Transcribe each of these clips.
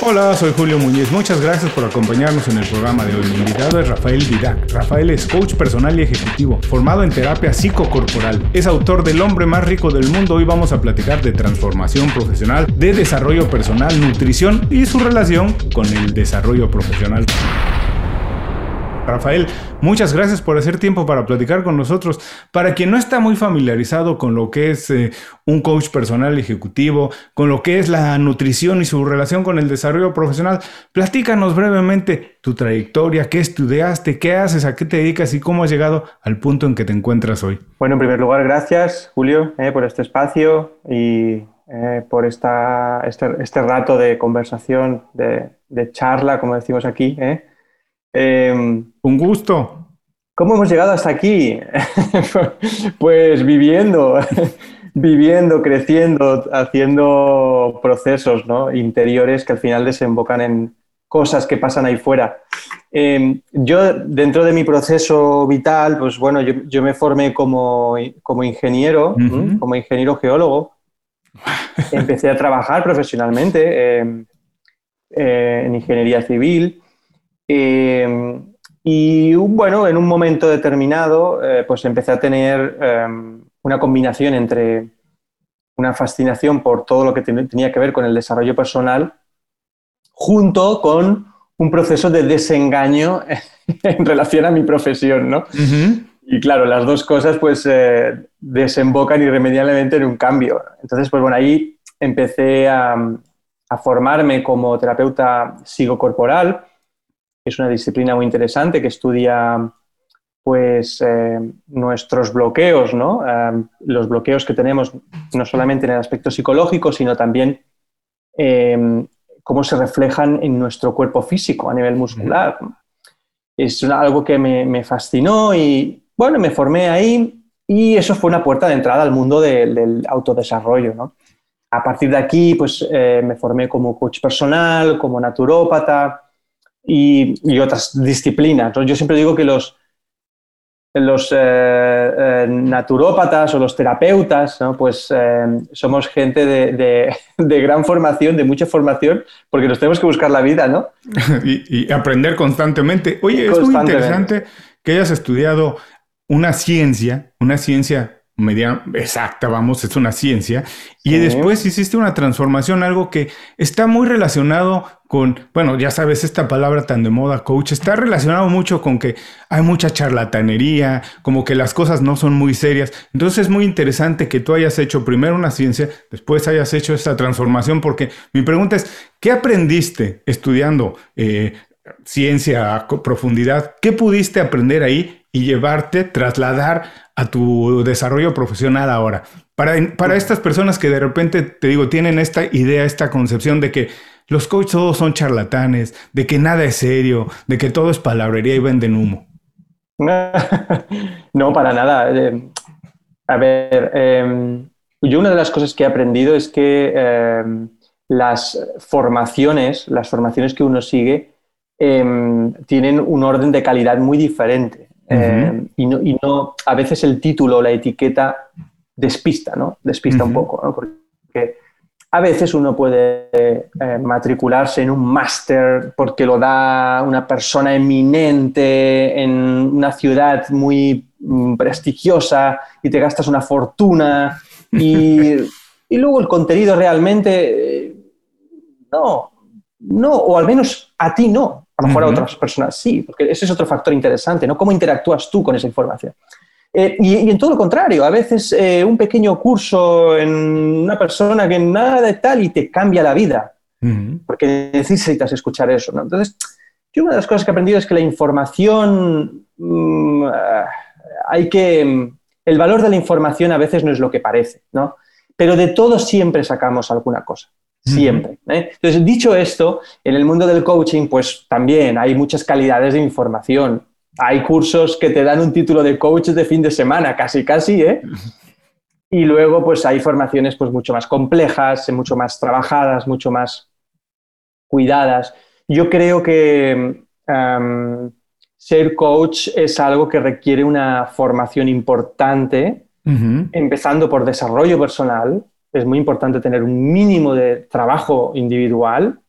Hola, soy Julio Muñiz. Muchas gracias por acompañarnos en el programa de hoy. Mi invitado es Rafael Didac. Rafael es coach personal y ejecutivo, formado en terapia psicocorporal. Es autor del hombre más rico del mundo. Hoy vamos a platicar de transformación profesional, de desarrollo personal, nutrición y su relación con el desarrollo profesional. Rafael, muchas gracias por hacer tiempo para platicar con nosotros. Para quien no está muy familiarizado con lo que es eh, un coach personal ejecutivo, con lo que es la nutrición y su relación con el desarrollo profesional, platícanos brevemente tu trayectoria, qué estudiaste, qué haces, a qué te dedicas y cómo has llegado al punto en que te encuentras hoy. Bueno, en primer lugar, gracias Julio eh, por este espacio y eh, por esta, este, este, rato de conversación, de, de charla, como decimos aquí. Em, un gusto. ¿Cómo hemos llegado hasta aquí? pues viviendo, viviendo, creciendo, haciendo procesos interiores que al final desembocan en cosas que pasan ahí fuera. Em, yo, dentro de mi proceso vital, pues bueno, yo, me formé como, como ingeniero, como ingeniero geólogo. Empecé a trabajar profesionalmente em, eh, en ingeniería civil Em, y bueno, en un momento determinado, eh, pues empecé a tener em, una combinación entre una fascinación por todo lo que tenía que ver con el desarrollo personal, junto con un proceso de desengaño en relación a mi profesión, ¿no? Y claro, las dos cosas pues eh, desembocan irremediablemente en un cambio. Entonces, pues bueno, ahí empecé a, a formarme como terapeuta psicocorporal es una disciplina muy interesante que estudia pues eh, nuestros bloqueos, ¿no? Eh, los bloqueos que tenemos no solamente en el aspecto psicológico, sino también eh, cómo se reflejan en nuestro cuerpo físico a nivel muscular. Es algo que me, fascinó y bueno, me formé ahí y eso fue una puerta de entrada al mundo del autodesarrollo, ¿no? A partir de aquí, pues me formé como coach personal, como naturópata, y, otras disciplinas. Yo siempre digo que los, los eh, eh, naturópatas o los terapeutas, pues eh, somos gente de, gran formación, de mucha formación, porque nos tenemos que buscar la vida, ¿no? y, aprender constantemente. Oye, es muy interesante que hayas estudiado una ciencia, una ciencia media exacta, vamos, es una ciencia. Y después hiciste una transformación, algo que está muy relacionado con, bueno, ya sabes, esta palabra tan de moda, coach, está relacionado mucho con que hay mucha charlatanería, como que las cosas no son muy serias. Entonces es muy interesante que tú hayas hecho primero una ciencia, después hayas hecho esta transformación, porque mi pregunta es, ¿qué aprendiste estudiando eh, ciencia a profundidad? ¿Qué pudiste aprender ahí y llevarte, trasladar a tu desarrollo profesional ahora. Para, para estas personas que de repente, te digo, tienen esta idea, esta concepción de que los coaches todos son charlatanes, de que nada es serio, de que todo es palabrería y venden humo. No, para nada. Eh, a ver, em, yo una de las cosas que he aprendido es que em, las formaciones, las formaciones que uno sigue, em, tienen un orden de calidad muy diferente. Eh, y, no, a veces el título o la etiqueta despista, ¿no? Despista un poco, ¿no? Porque a veces uno puede eh, matricularse en un máster porque lo da una persona eminente en una ciudad muy mm, prestigiosa y te gastas una fortuna y, y luego el contenido realmente eh, no, no, o al menos a ti no. A lo mejor a otras personas sí, porque ese es otro factor interesante, ¿no? ¿Cómo interactúas tú con esa información? Eh, y, en todo lo contrario, a veces eh, un pequeño curso en una persona que nada de tal y te cambia la vida, porque necesitas escuchar eso, ¿no? Entonces, yo una de las cosas que he aprendido es que la información, mm, hay que, el valor de la información a veces no es lo que parece, ¿no? Pero de todo siempre sacamos alguna cosa siempre. ¿eh? Entonces, dicho esto, en el mundo del coaching, pues también hay muchas calidades de información. Hay cursos que te dan un título de coach de fin de semana, casi, casi, ¿eh? Y luego, pues hay formaciones pues, mucho más complejas, mucho más trabajadas, mucho más cuidadas. Yo creo que ser coach es algo que requiere una formación importante, empezando por desarrollo personal, es muy importante tener un mínimo de trabajo individual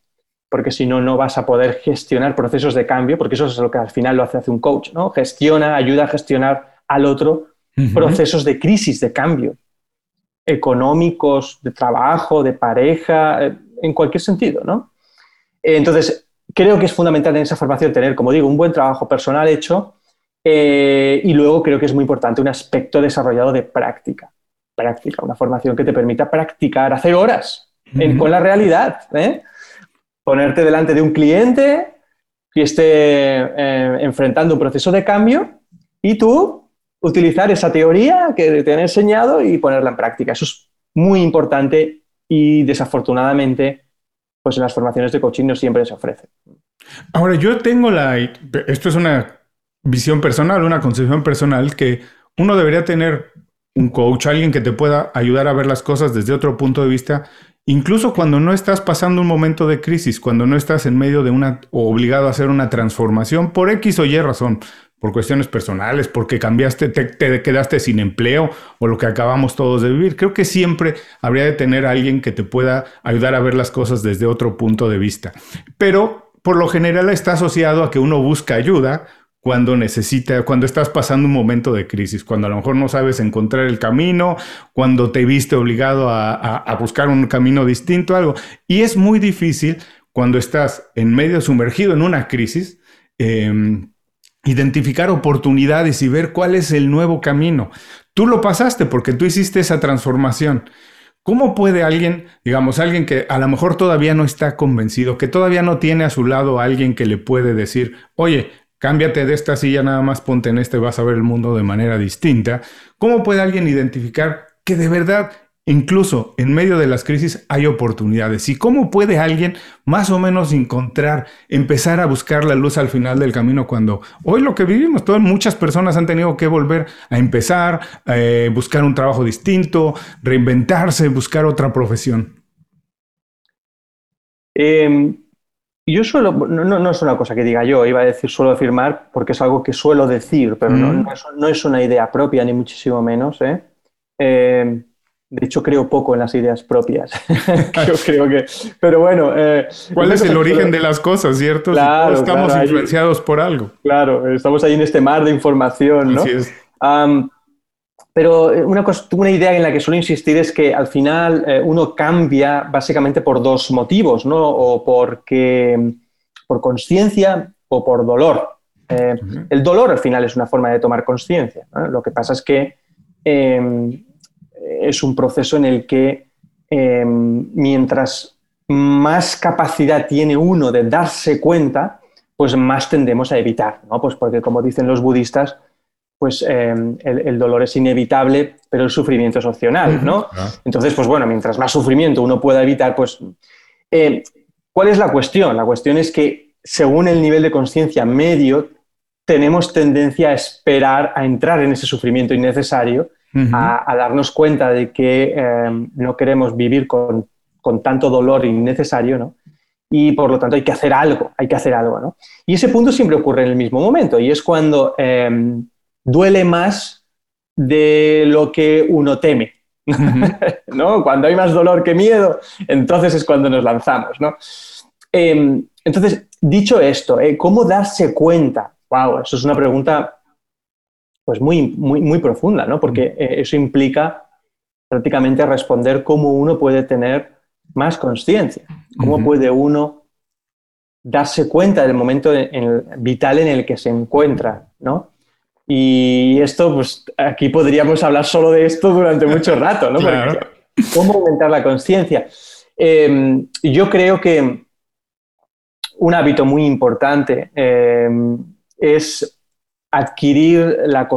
porque si no, no vas a poder gestionar procesos de cambio, porque eso es lo que al final lo hace, hace un coach, ¿no? Gestiona, ayuda a gestionar al otro procesos de crisis, de cambio, económicos, de trabajo, de pareja, eh, en cualquier sentido, ¿no? Entonces, creo que es fundamental en esa formación tener, como digo, un buen trabajo personal hecho eh, y luego creo que es muy importante un aspecto desarrollado de práctica. Práctica, una formación que te permita practicar, hacer horas con la realidad. ¿eh? Ponerte delante de un cliente que esté eh, enfrentando un proceso de cambio y tú utilizar esa teoría que te han enseñado y ponerla en práctica. Eso es muy importante y desafortunadamente pues en las formaciones de coaching no siempre se ofrece. Ahora, yo tengo la... Esto es una visión personal, una concepción personal que uno debería tener un coach, alguien que te pueda ayudar a ver las cosas desde otro punto de vista, incluso cuando no estás pasando un momento de crisis, cuando no estás en medio de una o obligado a hacer una transformación por X o Y razón, por cuestiones personales, porque cambiaste, te, te, quedaste sin empleo o lo que acabamos todos de vivir. Creo que siempre habría de tener a alguien que te pueda ayudar a ver las cosas desde otro punto de vista. Pero por lo general está asociado a que uno busca ayuda cuando necesita, cuando estás pasando un momento de crisis, cuando a lo mejor no sabes encontrar el camino, cuando te viste obligado a, buscar un camino distinto, algo. Y es muy difícil cuando estás en medio sumergido en una crisis, em, identificar oportunidades y ver cuál es el nuevo camino. Tú lo pasaste porque tú hiciste esa transformación. ¿Cómo puede alguien, digamos, alguien que a lo mejor todavía no está convencido, que todavía no tiene a su lado a alguien que le puede decir, oye, cámbiate de esta silla, nada más ponte en este, vas a ver el mundo de manera distinta. ¿Cómo puede alguien identificar que de verdad, incluso en medio de las crisis, hay oportunidades? ¿Y cómo puede alguien más o menos encontrar, empezar a buscar la luz al final del camino cuando hoy lo que vivimos, todas muchas personas han tenido que volver a empezar, eh, buscar un trabajo distinto, reinventarse, buscar otra profesión? Eh, yo suelo, no, es una cosa que diga yo, iba a decir suelo afirmar porque es algo que suelo decir, pero no, mm. es, una idea propia, ni muchísimo menos. ¿eh? Eh, de hecho, creo poco en las ideas propias. yo creo que. Pero bueno. Eh, ¿Cuál es el origen de las cosas, cierto? Claro, estamos influenciados por algo. Claro, estamos ahí en este mar de información, ¿no? Así es. Pero eh, una, una, idea en la que suelo insistir es que al final eh, uno cambia básicamente por dos motivos, ¿no? O porque, por conciencia o por dolor. Eh, el dolor al final es una forma de tomar conciencia. Lo que pasa es que em, es un proceso en el que em, mientras más capacidad tiene uno de darse cuenta, pues más tendemos a evitar, ¿no? Pues porque como dicen los budistas, pues em, el, dolor es inevitable, pero el sufrimiento es opcional, ¿no? Entonces, pues bueno, mientras más sufrimiento uno pueda evitar, pues... Eh, ¿Cuál es la cuestión? La cuestión es que según el nivel de conciencia medio, tenemos tendencia a esperar a entrar en ese sufrimiento innecesario, a, darnos cuenta de que em, no queremos vivir con, tanto dolor innecesario, ¿no? y por lo tanto hay que hacer algo, hay que hacer algo, ¿no? Y ese punto siempre ocurre en el mismo momento y es cuando em, duele más de lo que uno teme. ¿no? Cuando hay más dolor que miedo, entonces es cuando nos lanzamos. Em, entonces, dicho esto, ¿eh? ¿cómo darse cuenta? Wow, eso es una pregunta pues muy, muy, muy profunda, ¿no? porque eh, eso implica prácticamente responder cómo uno puede tener más conciencia, cómo puede uno darse cuenta del momento vital en el que se encuentra, ¿no? Y esto, pues aquí podríamos hablar solo de esto durante mucho rato, ¿no? ¿Cómo aumentar la conciencia? Em, yo creo que un hábito muy importante em, es adquirir la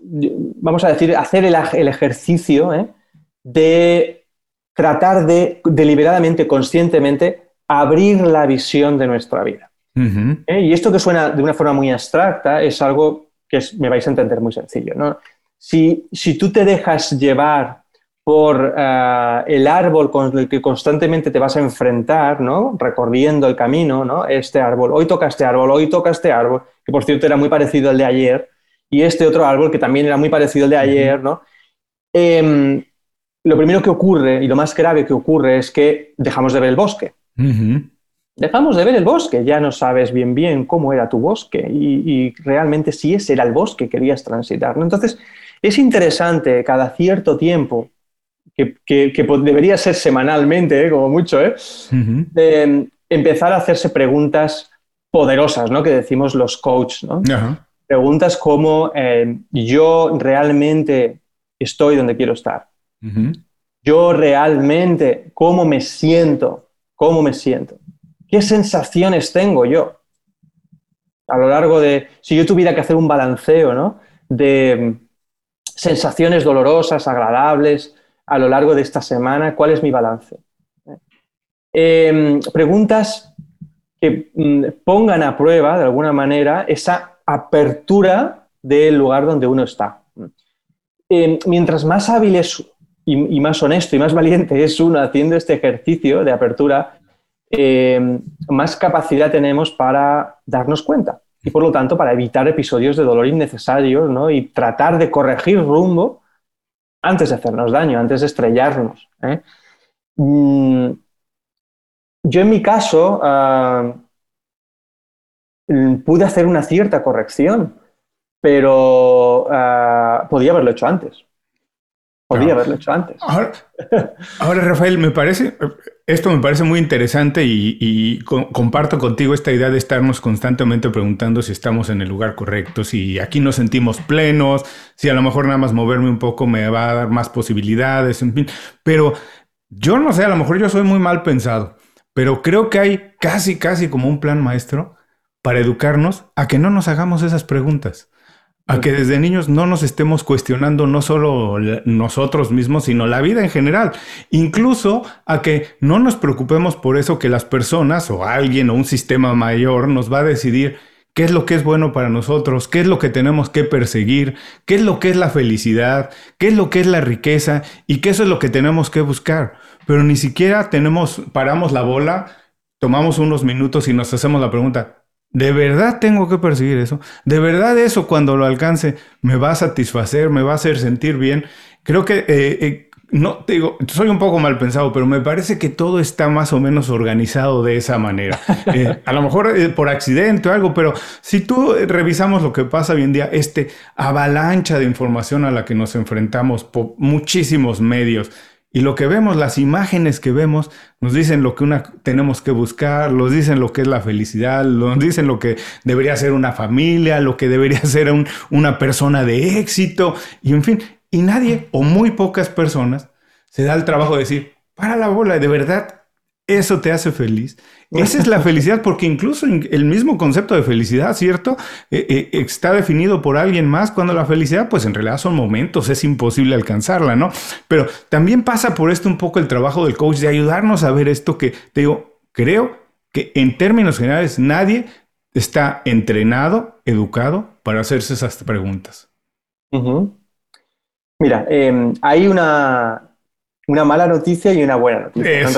vamos a decir, hacer el, ejercicio ¿eh? de tratar de deliberadamente, conscientemente, abrir la visión de nuestra vida. ¿Eh? Y esto que suena de una forma muy abstracta es algo que me vais a entender muy sencillo. ¿no? Si, tú te dejas llevar por eh, el árbol con el que constantemente te vas a enfrentar, ¿no? recorriendo el camino, ¿no? este árbol, hoy toca este árbol, hoy toca este árbol, que por cierto era muy parecido al de ayer, y este otro árbol que también era muy parecido al de ayer, ¿no? Em, lo primero que ocurre y lo más grave que ocurre es que dejamos de ver el bosque. Dejamos de ver el bosque, ya no sabes bien bien cómo era tu bosque y, realmente si ese era el bosque que querías transitar. Entonces, es interesante cada cierto tiempo, que, debería ser semanalmente, ¿eh? como mucho, ¿eh? empezar a hacerse preguntas poderosas, ¿no? Que decimos los coaches, ¿no? Preguntas como eh, yo realmente estoy donde quiero estar. Yo realmente, ¿cómo me siento? ¿Cómo me siento? ¿Qué sensaciones tengo yo? A lo largo de, si yo tuviera que hacer un balanceo, ¿no? De mm, sensaciones dolorosas, agradables, a lo largo de esta semana, ¿cuál es mi balance? Em, preguntas que mm, pongan a prueba, de alguna manera, esa apertura del lugar donde uno está. Em, mientras más hábil es y, más honesto y más valiente es uno haciendo este ejercicio de apertura, em, más capacidad tenemos para darnos cuenta y por lo tanto para evitar episodios de dolor innecesarios y tratar de corregir rumbo antes de hacernos daño, antes de estrellarnos. ¿eh? Mm, yo en mi caso ah, pude hacer una cierta corrección, pero ah, podía haberlo hecho antes. Podía haberlo hecho antes. Ahora, Rafael, me parece, esto me parece muy interesante y, comparto contigo esta idea de estarnos constantemente preguntando si estamos en el lugar correcto, si aquí nos sentimos plenos, si a lo mejor nada más moverme un poco me va a dar más posibilidades, en fin. Pero yo no sé, a lo mejor yo soy muy mal pensado, pero creo que hay casi, casi como un plan maestro para educarnos a que no nos hagamos esas preguntas a que desde niños no nos estemos cuestionando no solo nosotros mismos, sino la vida en general. Incluso a que no nos preocupemos por eso que las personas o alguien o un sistema mayor nos va a decidir qué es lo que es bueno para nosotros, qué es lo que tenemos que perseguir, qué es lo que es la felicidad, qué es lo que es la riqueza y qué es lo que tenemos que buscar. Pero ni siquiera tenemos, paramos la bola, tomamos unos minutos y nos hacemos la pregunta, ¿De verdad tengo que perseguir eso? ¿De verdad eso cuando lo alcance me va a satisfacer, me va a hacer sentir bien? Creo que, eh, eh, no te digo, soy un poco mal pensado, pero me parece que todo está más o menos organizado de esa manera. Eh, a lo mejor por accidente o algo, pero si tú revisamos lo que pasa hoy en día, este avalancha de información a la que nos enfrentamos por muchísimos medios, y lo que vemos, las imágenes que vemos, nos dicen lo que tenemos que buscar, nos dicen lo que es la felicidad, nos dicen lo que debería ser una familia, lo que debería ser una persona de éxito, y en fin, y nadie o muy pocas personas se da el trabajo de decir, para la bola, de verdad, eso te hace feliz. Esa es la felicidad, porque incluso el mismo concepto de felicidad, ¿cierto? Eh, eh, está definido por alguien más, cuando la felicidad, pues en realidad son momentos, es imposible alcanzarla, ¿no? Pero también pasa por esto un poco el trabajo del coach de ayudarnos a ver esto que, te digo, creo que en términos generales nadie está entrenado, educado para hacerse esas preguntas. Mira, em, hay una, una mala noticia y una buena noticia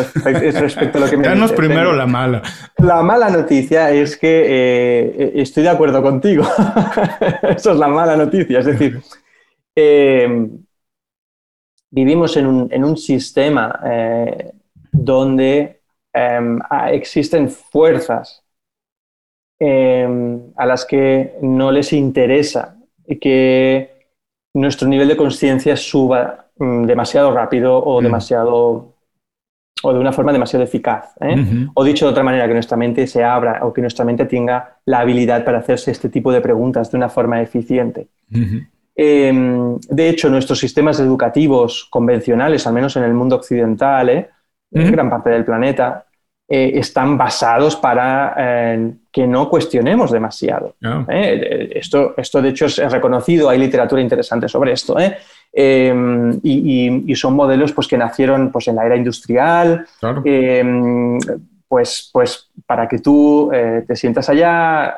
respecto, a lo que me Danos primero la mala. La mala noticia es que eh, estoy de acuerdo contigo. Eso es la mala noticia. Es decir, em, vivimos en un, sistema eh, donde em, existen fuerzas a las que no les interesa que nuestro nivel de conciencia suba Mm, demasiado rápido o mm. demasiado o de una forma demasiado eficaz. ¿eh? O dicho de otra manera, que nuestra mente se abra o que nuestra mente tenga la habilidad para hacerse este tipo de preguntas de una forma eficiente. Em, de hecho, nuestros sistemas educativos convencionales, al menos en el mundo occidental, ¿eh? en gran parte del planeta, eh, están basados para que no cuestionemos demasiado. Ah. Esto, esto, de hecho, es reconocido, hay literatura interesante sobre esto. Em, y, son modelos pues, que nacieron pues, en la era industrial, em, pues, pues para que tú te sientas allá,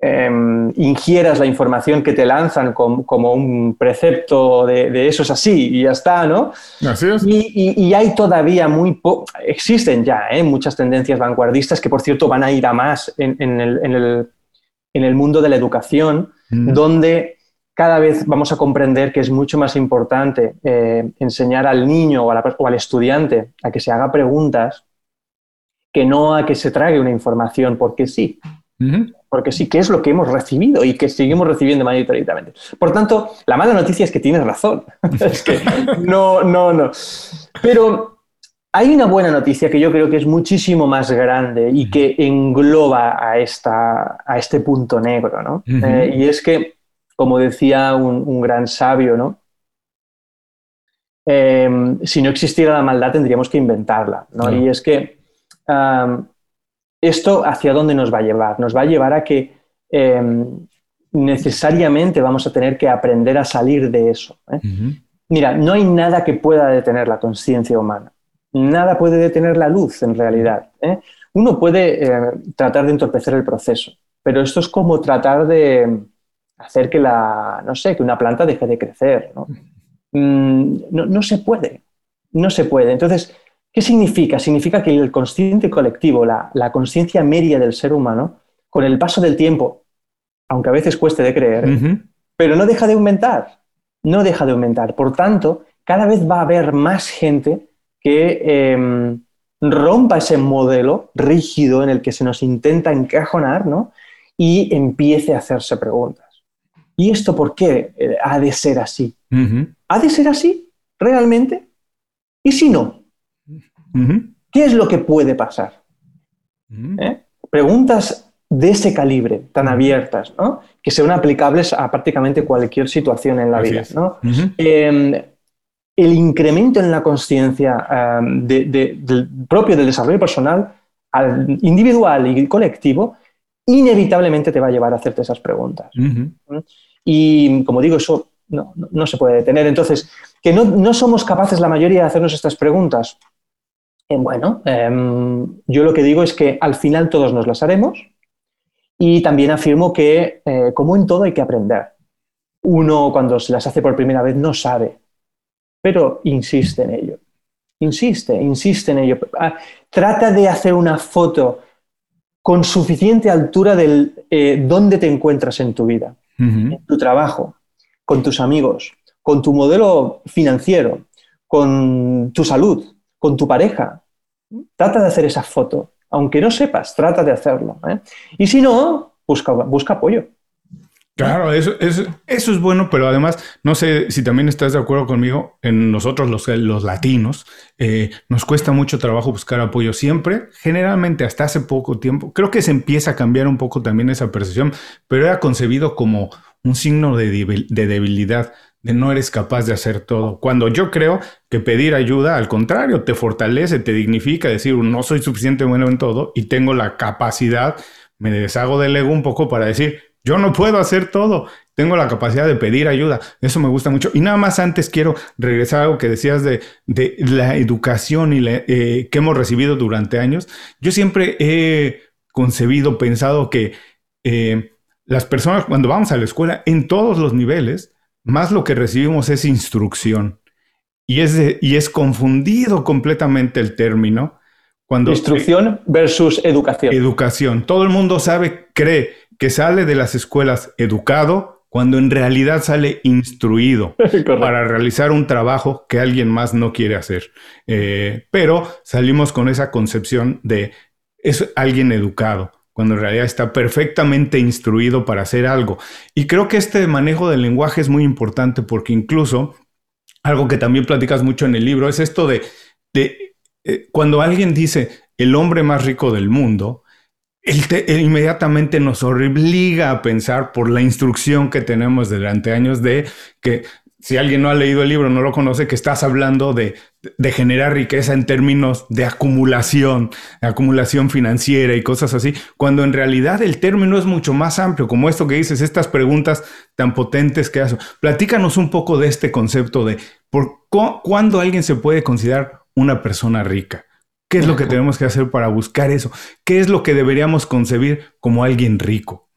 em, ingieras la información que te lanzan como un precepto de, eso es así y ya está, ¿no? Así es. Y, hay todavía muy existen ya ¿eh? muchas tendencias vanguardistas que, por cierto, van a ir a más en, el, mundo de la educación, donde cada vez vamos a comprender que es mucho más importante eh, enseñar al niño o, o al estudiante a que se haga preguntas que no a que se trague una información porque sí. Porque sí, que es lo que hemos recibido y que seguimos recibiendo mayoritariamente. Por tanto, la mala noticia es que tienes razón. es que no, no, no. Pero hay una buena noticia que yo creo que es muchísimo más grande y que engloba a, esta, a este punto negro, ¿no? Eh, y es que, como decía un, gran sabio, ¿no? Em, si no existiera la maldad tendríamos que inventarla, ¿no? Y es que ¿Esto hacia dónde nos va a llevar? Nos va a llevar a que em, necesariamente vamos a tener que aprender a salir de eso. ¿eh? Mira, no hay nada que pueda detener la conciencia humana. Nada puede detener la luz, en realidad. ¿eh? Uno puede eh, tratar de entorpecer el proceso, pero esto es como tratar de hacer que la, no sé, que una planta deje de crecer. no, mm, no se puede. No se puede. Entonces, ¿Qué significa? Significa que el consciente colectivo, la, conciencia media del ser humano, con el paso del tiempo, aunque a veces cueste de creer, pero no deja de aumentar, no deja de aumentar. Por tanto, cada vez va a haber más gente que em, rompa ese modelo rígido en el que se nos intenta encajonar ¿no? y empiece a hacerse preguntas. ¿Y esto por qué eh, ha de ser así? ¿Ha de ser así realmente? ¿Y si no? ¿Qué es lo que puede pasar? ¿Eh? Preguntas de ese calibre, tan abiertas, que sean aplicables a prácticamente cualquier situación en la vida. Em, el incremento en la conciencia em, del propio del desarrollo personal, individual y colectivo, inevitablemente te va a llevar a hacerte esas preguntas. Y como digo, eso no, se puede detener. Entonces, que no, no somos capaces la mayoría de hacernos estas preguntas, eh, bueno, em, yo lo que digo es que al final todos nos las haremos y también afirmo que, eh, como en todo, hay que aprender. Uno cuando se las hace por primera vez no sabe, pero insiste en ello. Insiste, insiste en ello. Ah, trata de hacer una foto con suficiente altura del eh, dónde te encuentras en tu vida, en tu trabajo, con tus amigos, con tu modelo financiero, con tu salud, con tu pareja. Trata de hacer esa foto. Aunque no sepas, trata de hacerlo. ¿eh? Y si no, busca, busca apoyo. Claro, eso, es bueno, pero además, no sé si también estás de acuerdo conmigo, en nosotros los, latinos, eh, nos cuesta mucho trabajo buscar apoyo siempre, generalmente hasta hace poco tiempo, creo que se empieza a cambiar un poco también esa percepción, pero era concebido como un signo de, de debilidad de no eres capaz de hacer todo. Cuando yo creo que pedir ayuda, al contrario, te fortalece, te dignifica, decir, no soy suficiente bueno en todo y tengo la capacidad, me deshago del ego un poco para decir, yo no puedo hacer todo, tengo la capacidad de pedir ayuda. Eso me gusta mucho. Y nada más antes quiero regresar a algo que decías de, la educación y eh, que hemos recibido durante años. Yo siempre he concebido, pensado que eh, las personas cuando vamos a la escuela, en todos los niveles, más lo que recibimos es instrucción. Y es, y es confundido completamente el término. Cuando, Instrucción versus educación. Educación. Todo el mundo sabe, cree que sale de las escuelas educado cuando en realidad sale instruido para realizar un trabajo que alguien más no quiere hacer. Eh, pero salimos con esa concepción de es alguien educado cuando en realidad está perfectamente instruido para hacer algo. Y creo que este manejo del lenguaje es muy importante porque incluso algo que también platicas mucho en el libro es esto de, de eh, cuando alguien dice el hombre más rico del mundo, él, inmediatamente nos obliga a pensar por la instrucción que tenemos durante años de que si alguien no ha leído el libro, no lo conoce, que estás hablando de, generar riqueza en términos de acumulación, acumulación financiera y cosas así, cuando en realidad el término es mucho más amplio, como esto que dices, estas preguntas tan potentes que haces. Platícanos un poco de este concepto de por cuándo alguien se puede considerar una persona rica. ¿Qué es lo que tenemos que hacer para buscar eso? ¿Qué es lo que deberíamos concebir como alguien rico?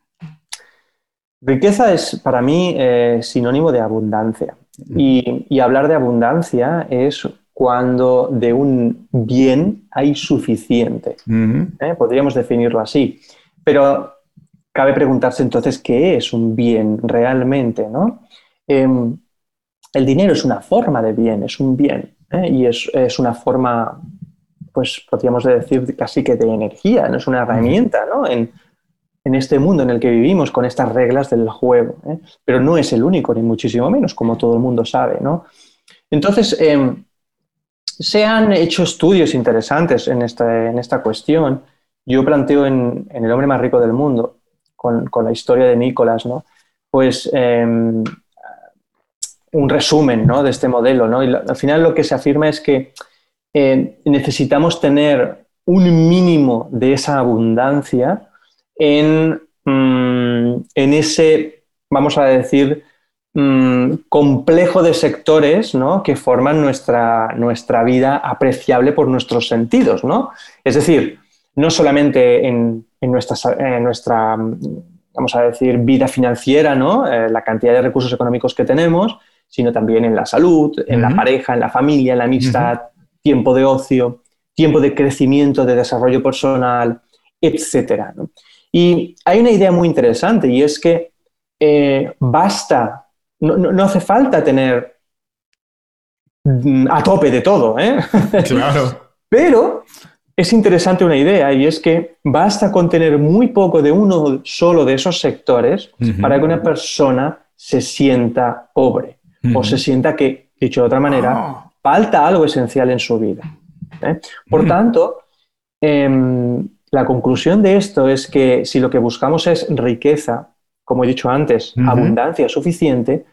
Riqueza es para mí eh, sinónimo de abundancia. Y, hablar de abundancia es cuando de un bien hay suficiente. ¿eh? Podríamos definirlo así. Pero cabe preguntarse entonces qué es un bien realmente. ¿no? Em, el dinero es una forma de bien, es un bien. ¿eh? Y es, una forma pues podríamos decir casi que de energía, no es una herramienta, ¿no? En, este mundo en el que vivimos con estas reglas del juego. ¿eh? Pero no es el único, ni muchísimo menos, como todo el mundo sabe, ¿no? Entonces, em, se han hecho estudios interesantes en esta, en esta cuestión. Yo planteo en, El hombre más rico del mundo, con, la historia de Nicolás, ¿no? Pues em, un resumen de este modelo. ¿no? Y al final lo que se afirma es que eh, necesitamos tener un mínimo de esa abundancia en, mm, en ese, vamos a decir, mm, complejo de sectores que forman nuestra, nuestra vida apreciable por nuestros sentidos. ¿no? Es decir, no solamente en, nuestra, en nuestra, vamos a decir, vida financiera, ¿no? Eh, la cantidad de recursos económicos que tenemos, sino también en la salud, en la pareja, en la familia, en la amistad, tiempo de ocio, tiempo de crecimiento, de desarrollo personal, etc. Y hay una idea muy interesante y es que eh, basta, no, hace falta tener mm, a tope de todo, ¿eh? Claro. Pero es interesante una idea y es que basta con tener muy poco de uno solo de esos sectores para que una persona se sienta pobre o se sienta que, dicho de otra manera, ah. Falta algo esencial en su vida. ¿eh? Por tanto, em, la conclusión de esto es que si lo que buscamos es riqueza, como he dicho antes, abundancia suficiente,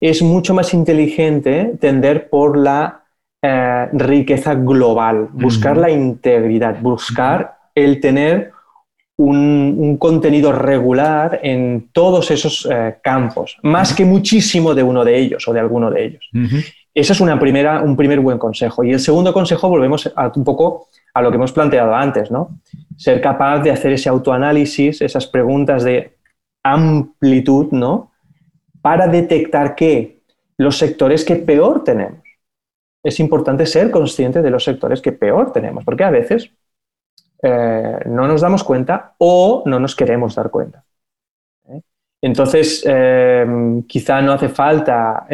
es mucho más inteligente tender por la eh, riqueza global, buscar la integridad, buscar el tener un, contenido regular en todos esos eh, campos, más que muchísimo de uno de ellos o de alguno de ellos. Ese es una primera, un primer buen consejo. Y el segundo consejo, volvemos un poco a lo que hemos planteado antes, ¿no? Ser capaz de hacer ese autoanálisis, esas preguntas de amplitud, ¿no? Para detectar que los sectores que peor tenemos. Es importante ser consciente de los sectores que peor tenemos, porque a veces eh, no nos damos cuenta o no nos queremos dar cuenta. ¿eh? Entonces, eh, quizá no hace falta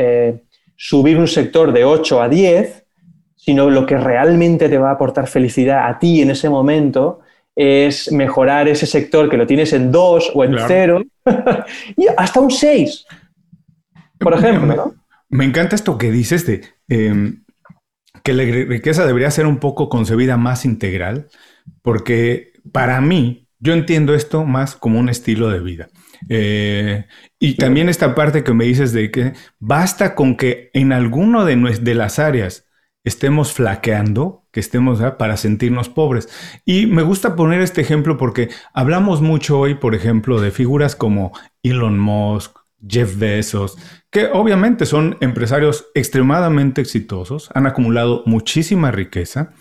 subir un sector de 8 a 10, sino lo que realmente te va a aportar felicidad a ti en ese momento es mejorar ese sector que lo tienes en 2 o en 0 y hasta un 6, por ejemplo. Me, encanta esto que dices de em, que la riqueza debería ser un poco concebida más integral porque para mí, yo entiendo esto más como un estilo de vida. Eh, y también esta parte que me dices de que basta con que en alguno de, de las áreas estemos flaqueando, que estemos para sentirnos pobres. Y me gusta poner este ejemplo porque hablamos mucho hoy, por ejemplo, de figuras como Elon Musk, Jeff Bezos, que obviamente son empresarios extremadamente exitosos, han acumulado muchísima riqueza,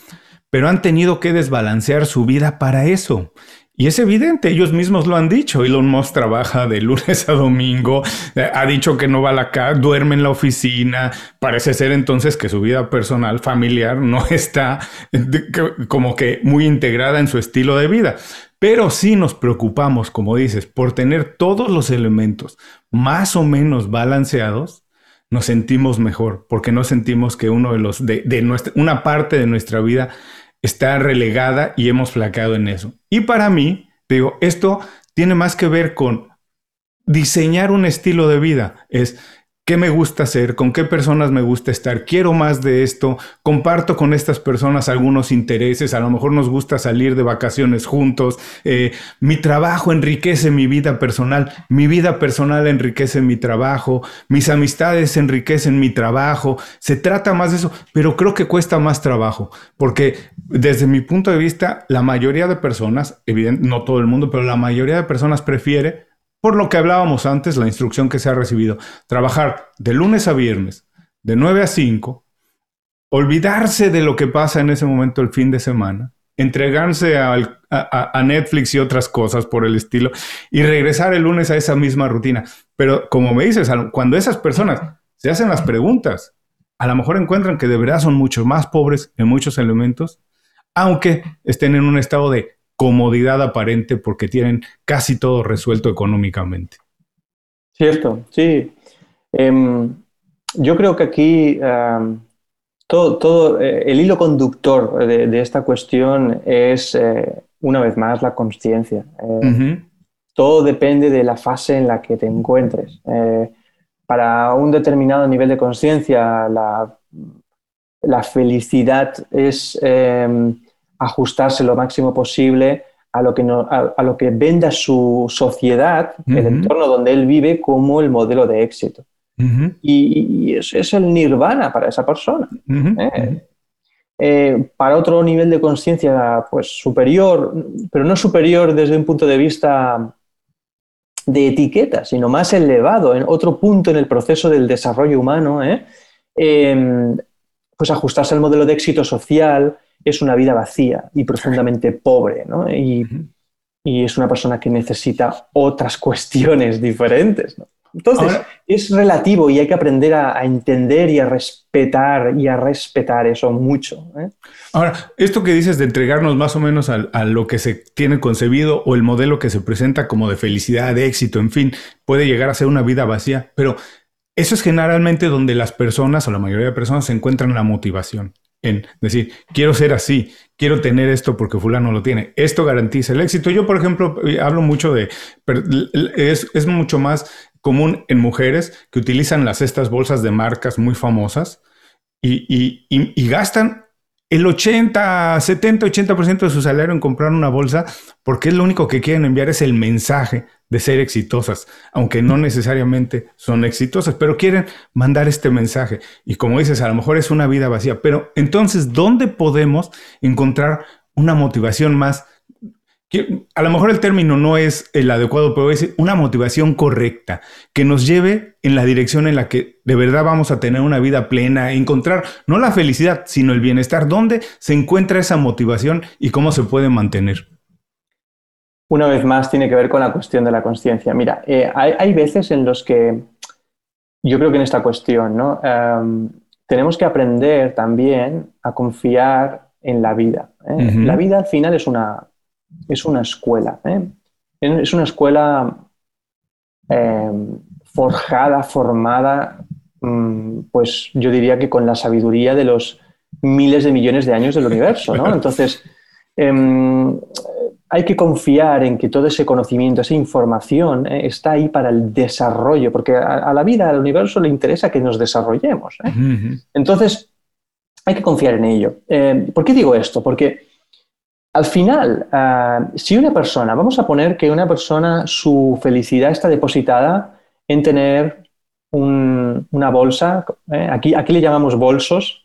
pero han tenido que desbalancear su vida para eso. Y es evidente, ellos mismos lo han dicho. Elon Musk trabaja de lunes a domingo, eh, ha dicho que no va a la casa, duerme en la oficina. Parece ser entonces que su vida personal, familiar, no está como que muy integrada en su estilo de vida. Pero sí nos preocupamos, como dices, por tener todos los elementos más o menos balanceados nos sentimos mejor, porque no sentimos que uno de los de, nuestra, una parte de nuestra vida está relegada y hemos flaqueado en eso. Y para mí, digo, esto tiene más que ver con diseñar un estilo de vida. Es qué me gusta hacer, con qué personas me gusta estar, quiero más de esto, comparto con estas personas algunos intereses, a lo mejor nos gusta salir de vacaciones juntos, eh, mi trabajo enriquece mi vida personal, mi vida personal enriquece mi trabajo, mis amistades enriquecen mi trabajo, se trata más de eso, pero creo que cuesta más trabajo, porque desde mi punto de vista, la mayoría de personas, evidentemente no todo el mundo, pero la mayoría de personas prefiere por lo que hablábamos antes, la instrucción que se ha recibido, trabajar de lunes a viernes, de 9 a 5, olvidarse de lo que pasa en ese momento el fin de semana, entregarse a, Netflix y otras cosas por el estilo y regresar el lunes a esa misma rutina. Pero como me dices, cuando esas personas se hacen las preguntas, a lo mejor encuentran que de verdad son mucho más pobres en muchos elementos, aunque estén en un estado de comodidad aparente porque tienen casi todo resuelto económicamente. Cierto, sí. Em, yo creo que aquí em, todo, todo eh, el hilo conductor de, esta cuestión es, eh, una vez más, la conciencia. Todo depende de la fase en la que te encuentres. para un determinado nivel de conciencia, la, la, felicidad es ajustarse lo máximo posible a lo que, a, lo que venda su sociedad, el entorno donde él vive, como el modelo de éxito. Y, es, el nirvana para esa persona. ¿eh? Eh, para otro nivel de conciencia pues, superior, pero no superior desde un punto de vista de etiqueta, sino más elevado, en otro punto en el proceso del desarrollo humano, ¿eh? em, pues ajustarse al modelo de éxito social, es una vida vacía y profundamente pobre, ¿no? Y, es una persona que necesita otras cuestiones diferentes, ¿no? Entonces, es relativo y hay que aprender a, entender y a respetar y a respetar eso mucho. ¿eh? Ahora, esto que dices de entregarnos más o menos a, a, lo que se tiene concebido o el modelo que se presenta como de felicidad, de éxito, en fin, puede llegar a ser una vida vacía, pero eso es generalmente donde las personas o la mayoría de personas se encuentran la motivación en decir, quiero ser así, quiero tener esto porque fulano lo tiene. Esto garantiza el éxito. Yo, por ejemplo, eh, hablo mucho de, es, es mucho más común en mujeres que utilizan las estas bolsas de marcas muy famosas y, y, y gastan el 80, 70, 80% de su salario en comprar una bolsa porque es lo único que quieren enviar es el mensaje de ser exitosas, aunque no necesariamente son exitosas, pero quieren mandar este mensaje. Y como dices, a lo mejor es una vida vacía, pero entonces, ¿dónde podemos encontrar una motivación más? A lo mejor el término no es el adecuado, pero es una motivación correcta que nos lleve en la dirección en la que de verdad vamos a tener una vida plena, encontrar no la felicidad, sino el bienestar. ¿Dónde se encuentra esa motivación y cómo se puede mantener? Una vez más tiene que ver con la cuestión de la conciencia. Mira, eh, hay, veces en los que yo creo que en esta cuestión, ¿no? Em, tenemos que aprender también a confiar en la vida. ¿eh? La vida al final es una, es una escuela. ¿eh? Es una escuela em, forjada, formada, mm, pues yo diría que con la sabiduría de los miles de millones de años del universo. ¿no? Entonces, em, hay que confiar en que todo ese conocimiento, esa información eh, está ahí para el desarrollo, porque a, la vida, al universo le interesa que nos desarrollemos. ¿eh? Entonces, hay que confiar en ello. Eh, ¿Por qué digo esto? Porque al final, ah, si una persona, vamos a poner que una persona, su felicidad está depositada en tener una bolsa, aquí, aquí le llamamos bolsos,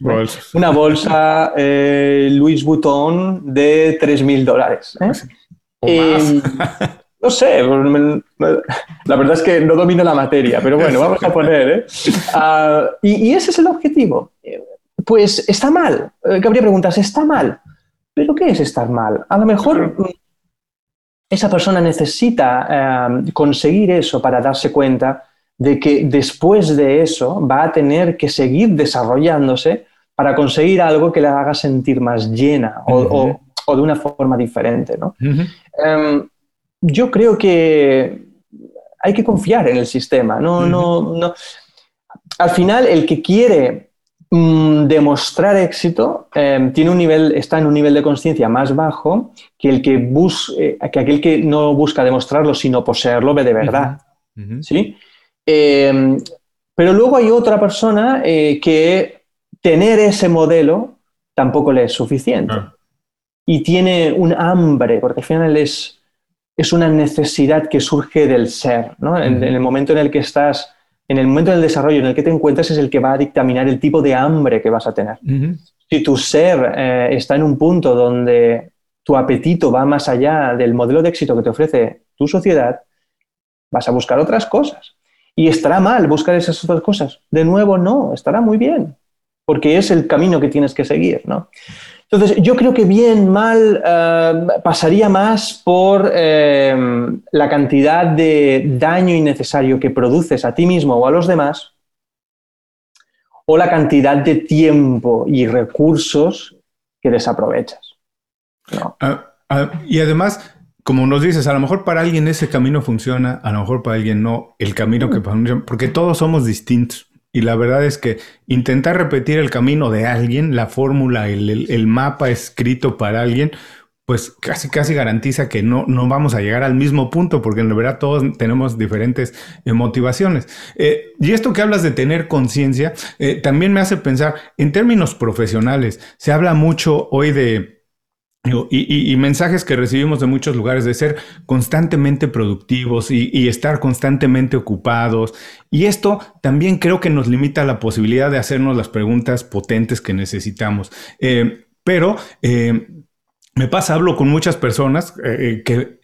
una bolsa Louis Vuitton de 3.000 dólares. Eh, no sé, la verdad es que no domino la materia, pero bueno, vamos a poner. ¿eh? Ah, y, ese es el objetivo. Pues está mal. Cabría eh, preguntas, ¿está mal? ¿Pero qué es estar mal? A lo mejor esa persona necesita conseguir eso para darse cuenta de que después de eso va a tener que seguir desarrollándose para conseguir algo que le haga sentir más llena o, de una forma diferente. Em, yo creo que hay que confiar en el sistema. No, no, no. Al final, el que quiere mm, demostrar éxito em, tiene un nivel, está en un nivel de conciencia más bajo que, el que, bus, eh, que aquel que no busca demostrarlo, sino poseerlo, ve de verdad. ¿sí? Em, pero luego hay otra persona eh, que tener ese modelo tampoco le es suficiente. Ah. Y tiene un hambre, porque al final es, es una necesidad que surge del ser. ¿no? en, el momento en el que estás, en el momento del desarrollo en el que te encuentras, es el que va a dictaminar el tipo de hambre que vas a tener. Si tu ser eh, está en un punto donde tu apetito va más allá del modelo de éxito que te ofrece tu sociedad, vas a buscar otras cosas. Y estará mal buscar esas otras cosas. De nuevo, no, estará muy bien, porque es el camino que tienes que seguir, ¿no? Entonces, yo creo que bien, mal, eh, pasaría más por eh, la cantidad de daño innecesario que produces a ti mismo o a los demás, o la cantidad de tiempo y recursos que desaprovechas. Ah, ah, y además, como nos dices, a lo mejor para alguien ese camino funciona, a lo mejor para alguien no, el camino que funciona, porque todos somos distintos. y la verdad es que intentar repetir el camino de alguien, la fórmula, el, mapa escrito para alguien, pues casi casi garantiza que no, no vamos a llegar al mismo punto, porque en verdad todos tenemos diferentes eh, motivaciones. Eh, y esto que hablas de tener conciencia, eh, también me hace pensar en términos profesionales. Se habla mucho hoy de y, mensajes que recibimos de muchos lugares de ser constantemente productivos y, estar constantemente ocupados. Y esto también creo que nos limita la posibilidad de hacernos las preguntas potentes que necesitamos. Eh, pero eh, me pasa, hablo con muchas personas eh, que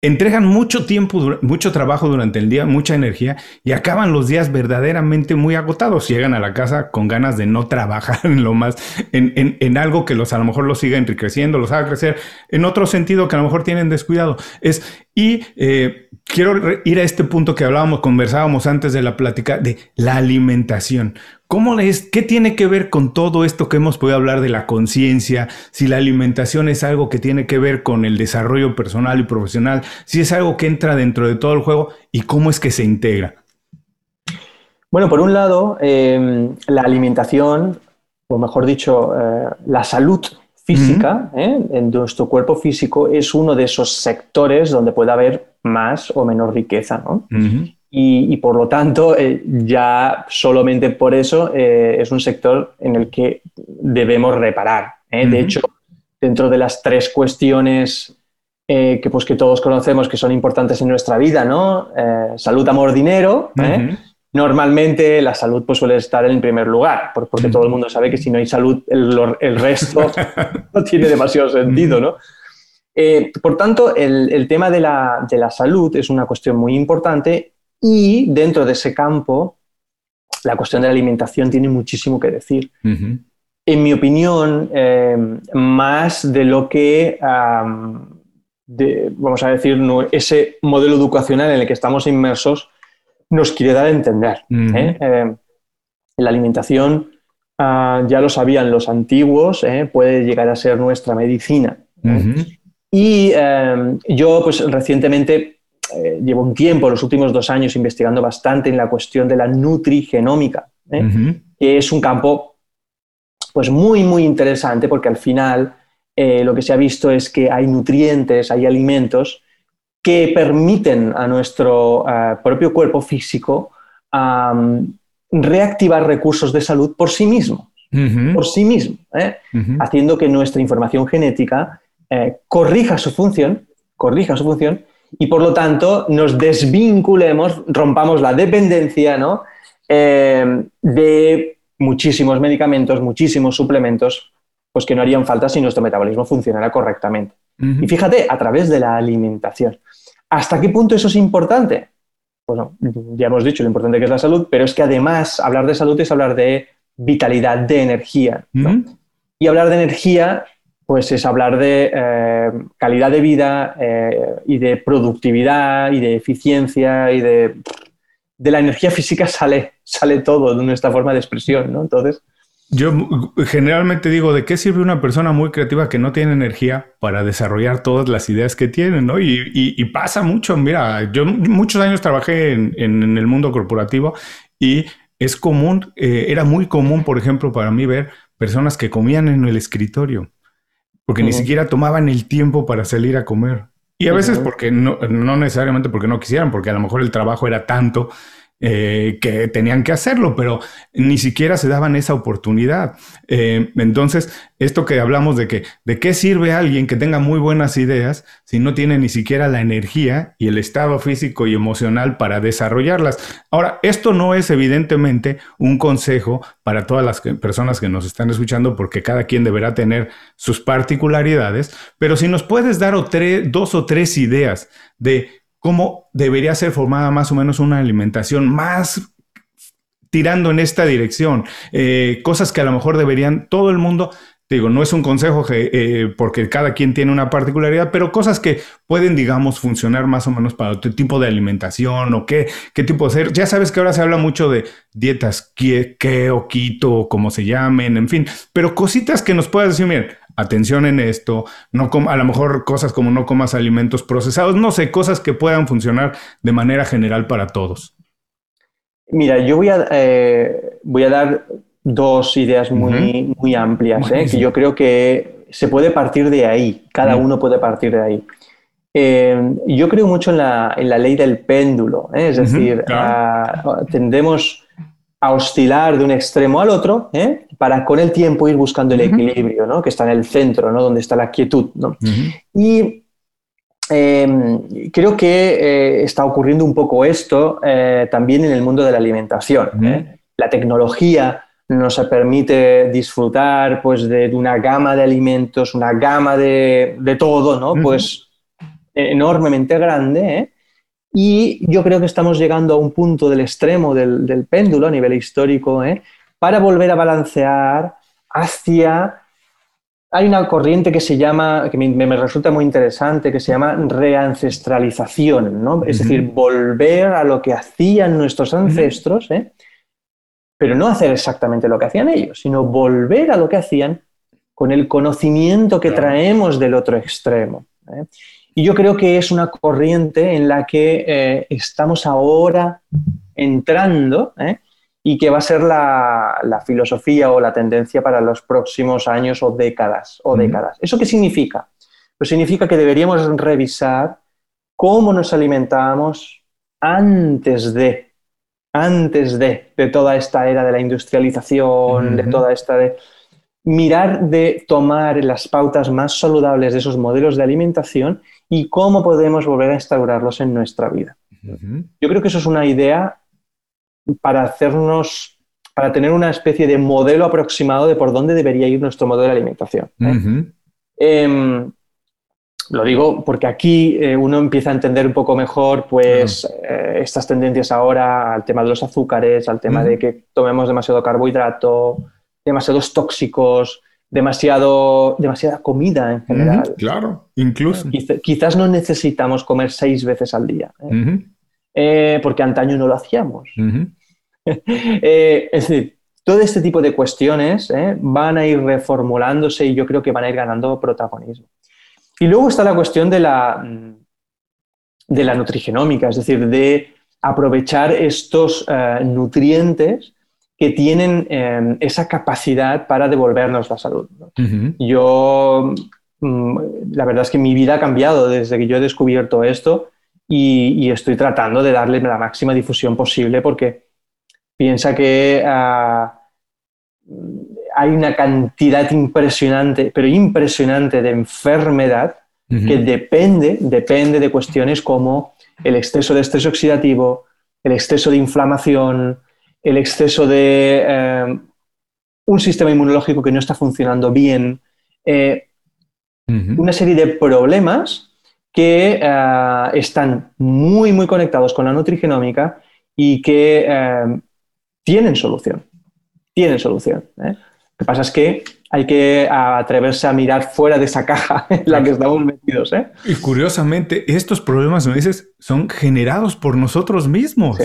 entregan mucho tiempo, mucho trabajo durante el día, mucha energía y acaban los días verdaderamente muy agotados. Llegan a la casa con ganas de no trabajar en lo más, en, en, algo que los a lo mejor los siga enriqueciendo, los haga crecer, en otro sentido que a lo mejor tienen descuidado. Es, y eh, quiero ir a este punto que hablábamos, conversábamos antes de la plática de la alimentación. ¿Cómo es? ¿Qué tiene que ver con todo esto que hemos podido hablar de la conciencia? Si la alimentación es algo que tiene que ver con el desarrollo personal y profesional, si es algo que entra dentro de todo el juego y cómo es que se integra. Bueno, por un lado, em, la alimentación, o mejor dicho, eh, la salud física, ¿eh? en nuestro cuerpo físico, es uno de esos sectores donde puede haber más o menos riqueza. ¿no? Y, por lo tanto, eh, ya solamente por eso eh, es un sector en el que debemos reparar. ¿eh? De hecho, dentro de las tres cuestiones que, pues, que todos conocemos que son importantes en nuestra vida, ¿no? salud, amor, dinero. Normalmente la salud pues, suele estar en primer lugar, porque todo el mundo sabe que si no hay salud, el, resto no tiene demasiado sentido. ¿no? por tanto, el, el tema de la, de la, salud es una cuestión muy importante y dentro de ese campo, la cuestión de la alimentación tiene muchísimo que decir. En mi opinión, em, más de lo que, vamos a decir, ese modelo educacional en el que estamos inmersos nos quiere dar a entender. ¿eh? Em, la alimentación, ah, ya lo sabían los antiguos, ¿eh? puede llegar a ser nuestra medicina. Y em, yo, pues recientemente eh, llevo un tiempo, los últimos dos años, investigando bastante en la cuestión de la nutrigenómica, ¿eh? que es un campo pues muy, muy interesante porque al final eh, lo que se ha visto es que hay nutrientes, hay alimentos que permiten a nuestro propio cuerpo físico reactivar recursos de salud por sí mismo, por sí mismo, haciendo que nuestra información genética corrija su función, corrija su función y por lo tanto nos desvinculemos, rompamos la dependencia ¿no? Eh, de muchísimos medicamentos, muchísimos suplementos, pues que no harían falta si nuestro metabolismo funcionara correctamente. Y fíjate, a través de la alimentación. ¿Hasta qué punto eso es importante? Bueno, ya hemos dicho lo importante que es la salud, pero es que además hablar de salud es hablar de vitalidad, de energía. Y hablar de energía pues es hablar de eh, calidad de vida eh, y de productividad y de eficiencia y de, de la energía física sale, sale todo de nuestra forma de expresión, ¿no? Entonces... Yo generalmente digo, ¿de qué sirve una persona muy creativa que no tiene energía para desarrollar todas las ideas que tiene, ¿no? Y, pasa mucho, mira, yo muchos años trabajé en, el mundo corporativo y es común, eh, era muy común, por ejemplo, para mí ver personas que comían en el escritorio porque ni siquiera tomaban el tiempo para salir a comer. Y a veces porque no, no necesariamente porque no quisieran, porque a lo mejor el trabajo era tanto eh, que tenían que hacerlo, pero ni siquiera se daban esa oportunidad. Eh, entonces, esto que hablamos de que, ¿de qué sirve alguien que tenga muy buenas ideas si no tiene ni siquiera la energía y el estado físico y emocional para desarrollarlas? Ahora, esto no es evidentemente un consejo para todas las personas que nos están escuchando, porque cada quien deberá tener sus particularidades, pero si nos puedes dar dos o tres ideas de cómo debería ser formada más o menos una alimentación más tirando en esta dirección. Eh, cosas que a lo mejor deberían todo el mundo, digo, no es un consejo eh, porque cada quien tiene una particularidad, pero cosas que pueden, digamos, funcionar más o menos para otro tipo de alimentación o qué, qué tipo de ser. Ya sabes que ahora se habla mucho de dietas que, o quito, como se llamen, en fin, pero cositas que nos puedas decir, miren, atención en esto, no a lo mejor cosas como no comas alimentos procesados, no sé, cosas que puedan funcionar de manera general para todos. Mira, yo voy a, eh, voy a dar dos ideas muy, muy amplias, ¿eh? que yo creo que se puede partir de ahí, cada uno puede partir de ahí. Eh, yo creo mucho en la, en la, ley del péndulo, es decir, tendemos a oscilar de un extremo al otro para con el tiempo ir buscando el equilibrio, ¿no? que está en el centro, ¿no? donde está la quietud. ¿no? Y Em, creo que eh, está ocurriendo un poco esto eh, también en el mundo de la alimentación. ¿eh? La tecnología nos permite disfrutar pues, de, una gama de alimentos, una gama de, todo, ¿no? Pues enormemente grande. Y yo creo que estamos llegando a un punto del extremo del, del péndulo a nivel histórico para volver a balancear hacia hay una corriente que se llama, que me, resulta muy interesante, que se llama reancestralización, ¿no? Es decir, volver a lo que hacían nuestros ancestros, ¿eh? pero no hacer exactamente lo que hacían ellos, sino volver a lo que hacían con el conocimiento que traemos del otro extremo. ¿eh? Y yo creo que es una corriente en la que eh, estamos ahora entrando, ¿eh? Y que va a ser la, filosofía o la tendencia para los próximos años o décadas. O décadas. ¿Eso qué significa? Pues significa que deberíamos revisar cómo nos alimentamos antes de, antes de, de toda esta era de la industrialización, de toda esta de mirar de tomar las pautas más saludables de esos modelos de alimentación y cómo podemos volver a instaurarlos en nuestra vida. Yo creo que eso es una idea para hacernos, para tener una especie de modelo aproximado de por dónde debería ir nuestro modelo de alimentación. ¿eh? Em, lo digo porque aquí eh, uno empieza a entender un poco mejor pues, eh, estas tendencias ahora al tema de los azúcares, al tema de que tomemos demasiado carbohidrato, demasiados tóxicos, demasiado, demasiada comida en general. claro, incluso. quizás no necesitamos comer seis veces al día, porque antaño no lo hacíamos. Eh, es decir, todo este tipo de cuestiones eh, van a ir reformulándose y yo creo que van a ir ganando protagonismo. Y luego está la cuestión de la, de la nutrigenómica, es decir, de aprovechar estos eh, nutrientes que tienen esa capacidad para devolvernos la salud. Yo, mm, la verdad es que mi vida ha cambiado desde que yo he descubierto esto y, y estoy tratando de darle la máxima difusión posible porque Piensa que ah, hay una cantidad impresionante, pero impresionante de enfermedad que depende, depende de cuestiones como el exceso de estrés oxidativo, el exceso de inflamación, el exceso de eh, un sistema inmunológico que no está funcionando bien, eh, una serie de problemas que ah, están muy, muy conectados con la nutrigenómica y que eh, tienen solución. Tienen solución. ¿eh? Lo que pasa es que hay que atreverse a mirar fuera de esa caja en la que estamos metidos. ¿eh? Y curiosamente, estos problemas, me dices, son generados por nosotros mismos.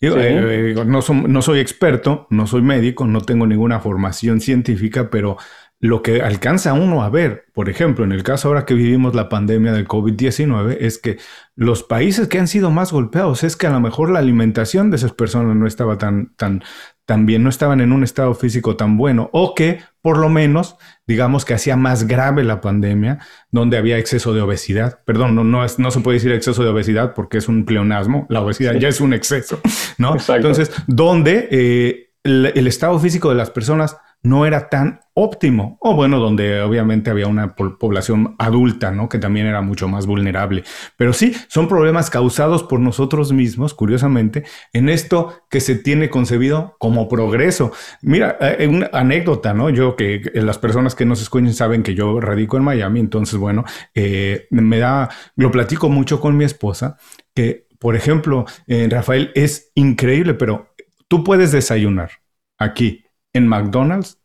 Yo, eh, no, no, soy experto, no soy médico, no tengo ninguna formación científica, pero lo que alcanza uno a ver, por ejemplo, en el caso ahora que vivimos la pandemia del COVID-19, es que los países que han sido más golpeados es que a lo mejor la alimentación de esas personas no estaba tan, tan, tan bien, no estaban en un estado físico tan bueno, o que por lo menos, digamos que hacía más grave la pandemia, donde había exceso de obesidad. Perdón, no, no, no se puede decir exceso de obesidad porque es un pleonasmo, la obesidad ya es un exceso, ¿no? Entonces, donde eh, el estado físico de las personas no era tan óptimo, o bueno, donde obviamente había una población adulta, ¿no? Que también era mucho más vulnerable. Pero sí, son problemas causados por nosotros mismos, curiosamente, en esto que se tiene concebido como progreso. Mira, eh, una anécdota, ¿no? Yo que, las personas que nos escuchen saben que yo radico en Miami, entonces, bueno, eh, me da, lo platico mucho con mi esposa, que, por ejemplo, eh, Rafael, es increíble, pero tú puedes desayunar aquí en McDonald's,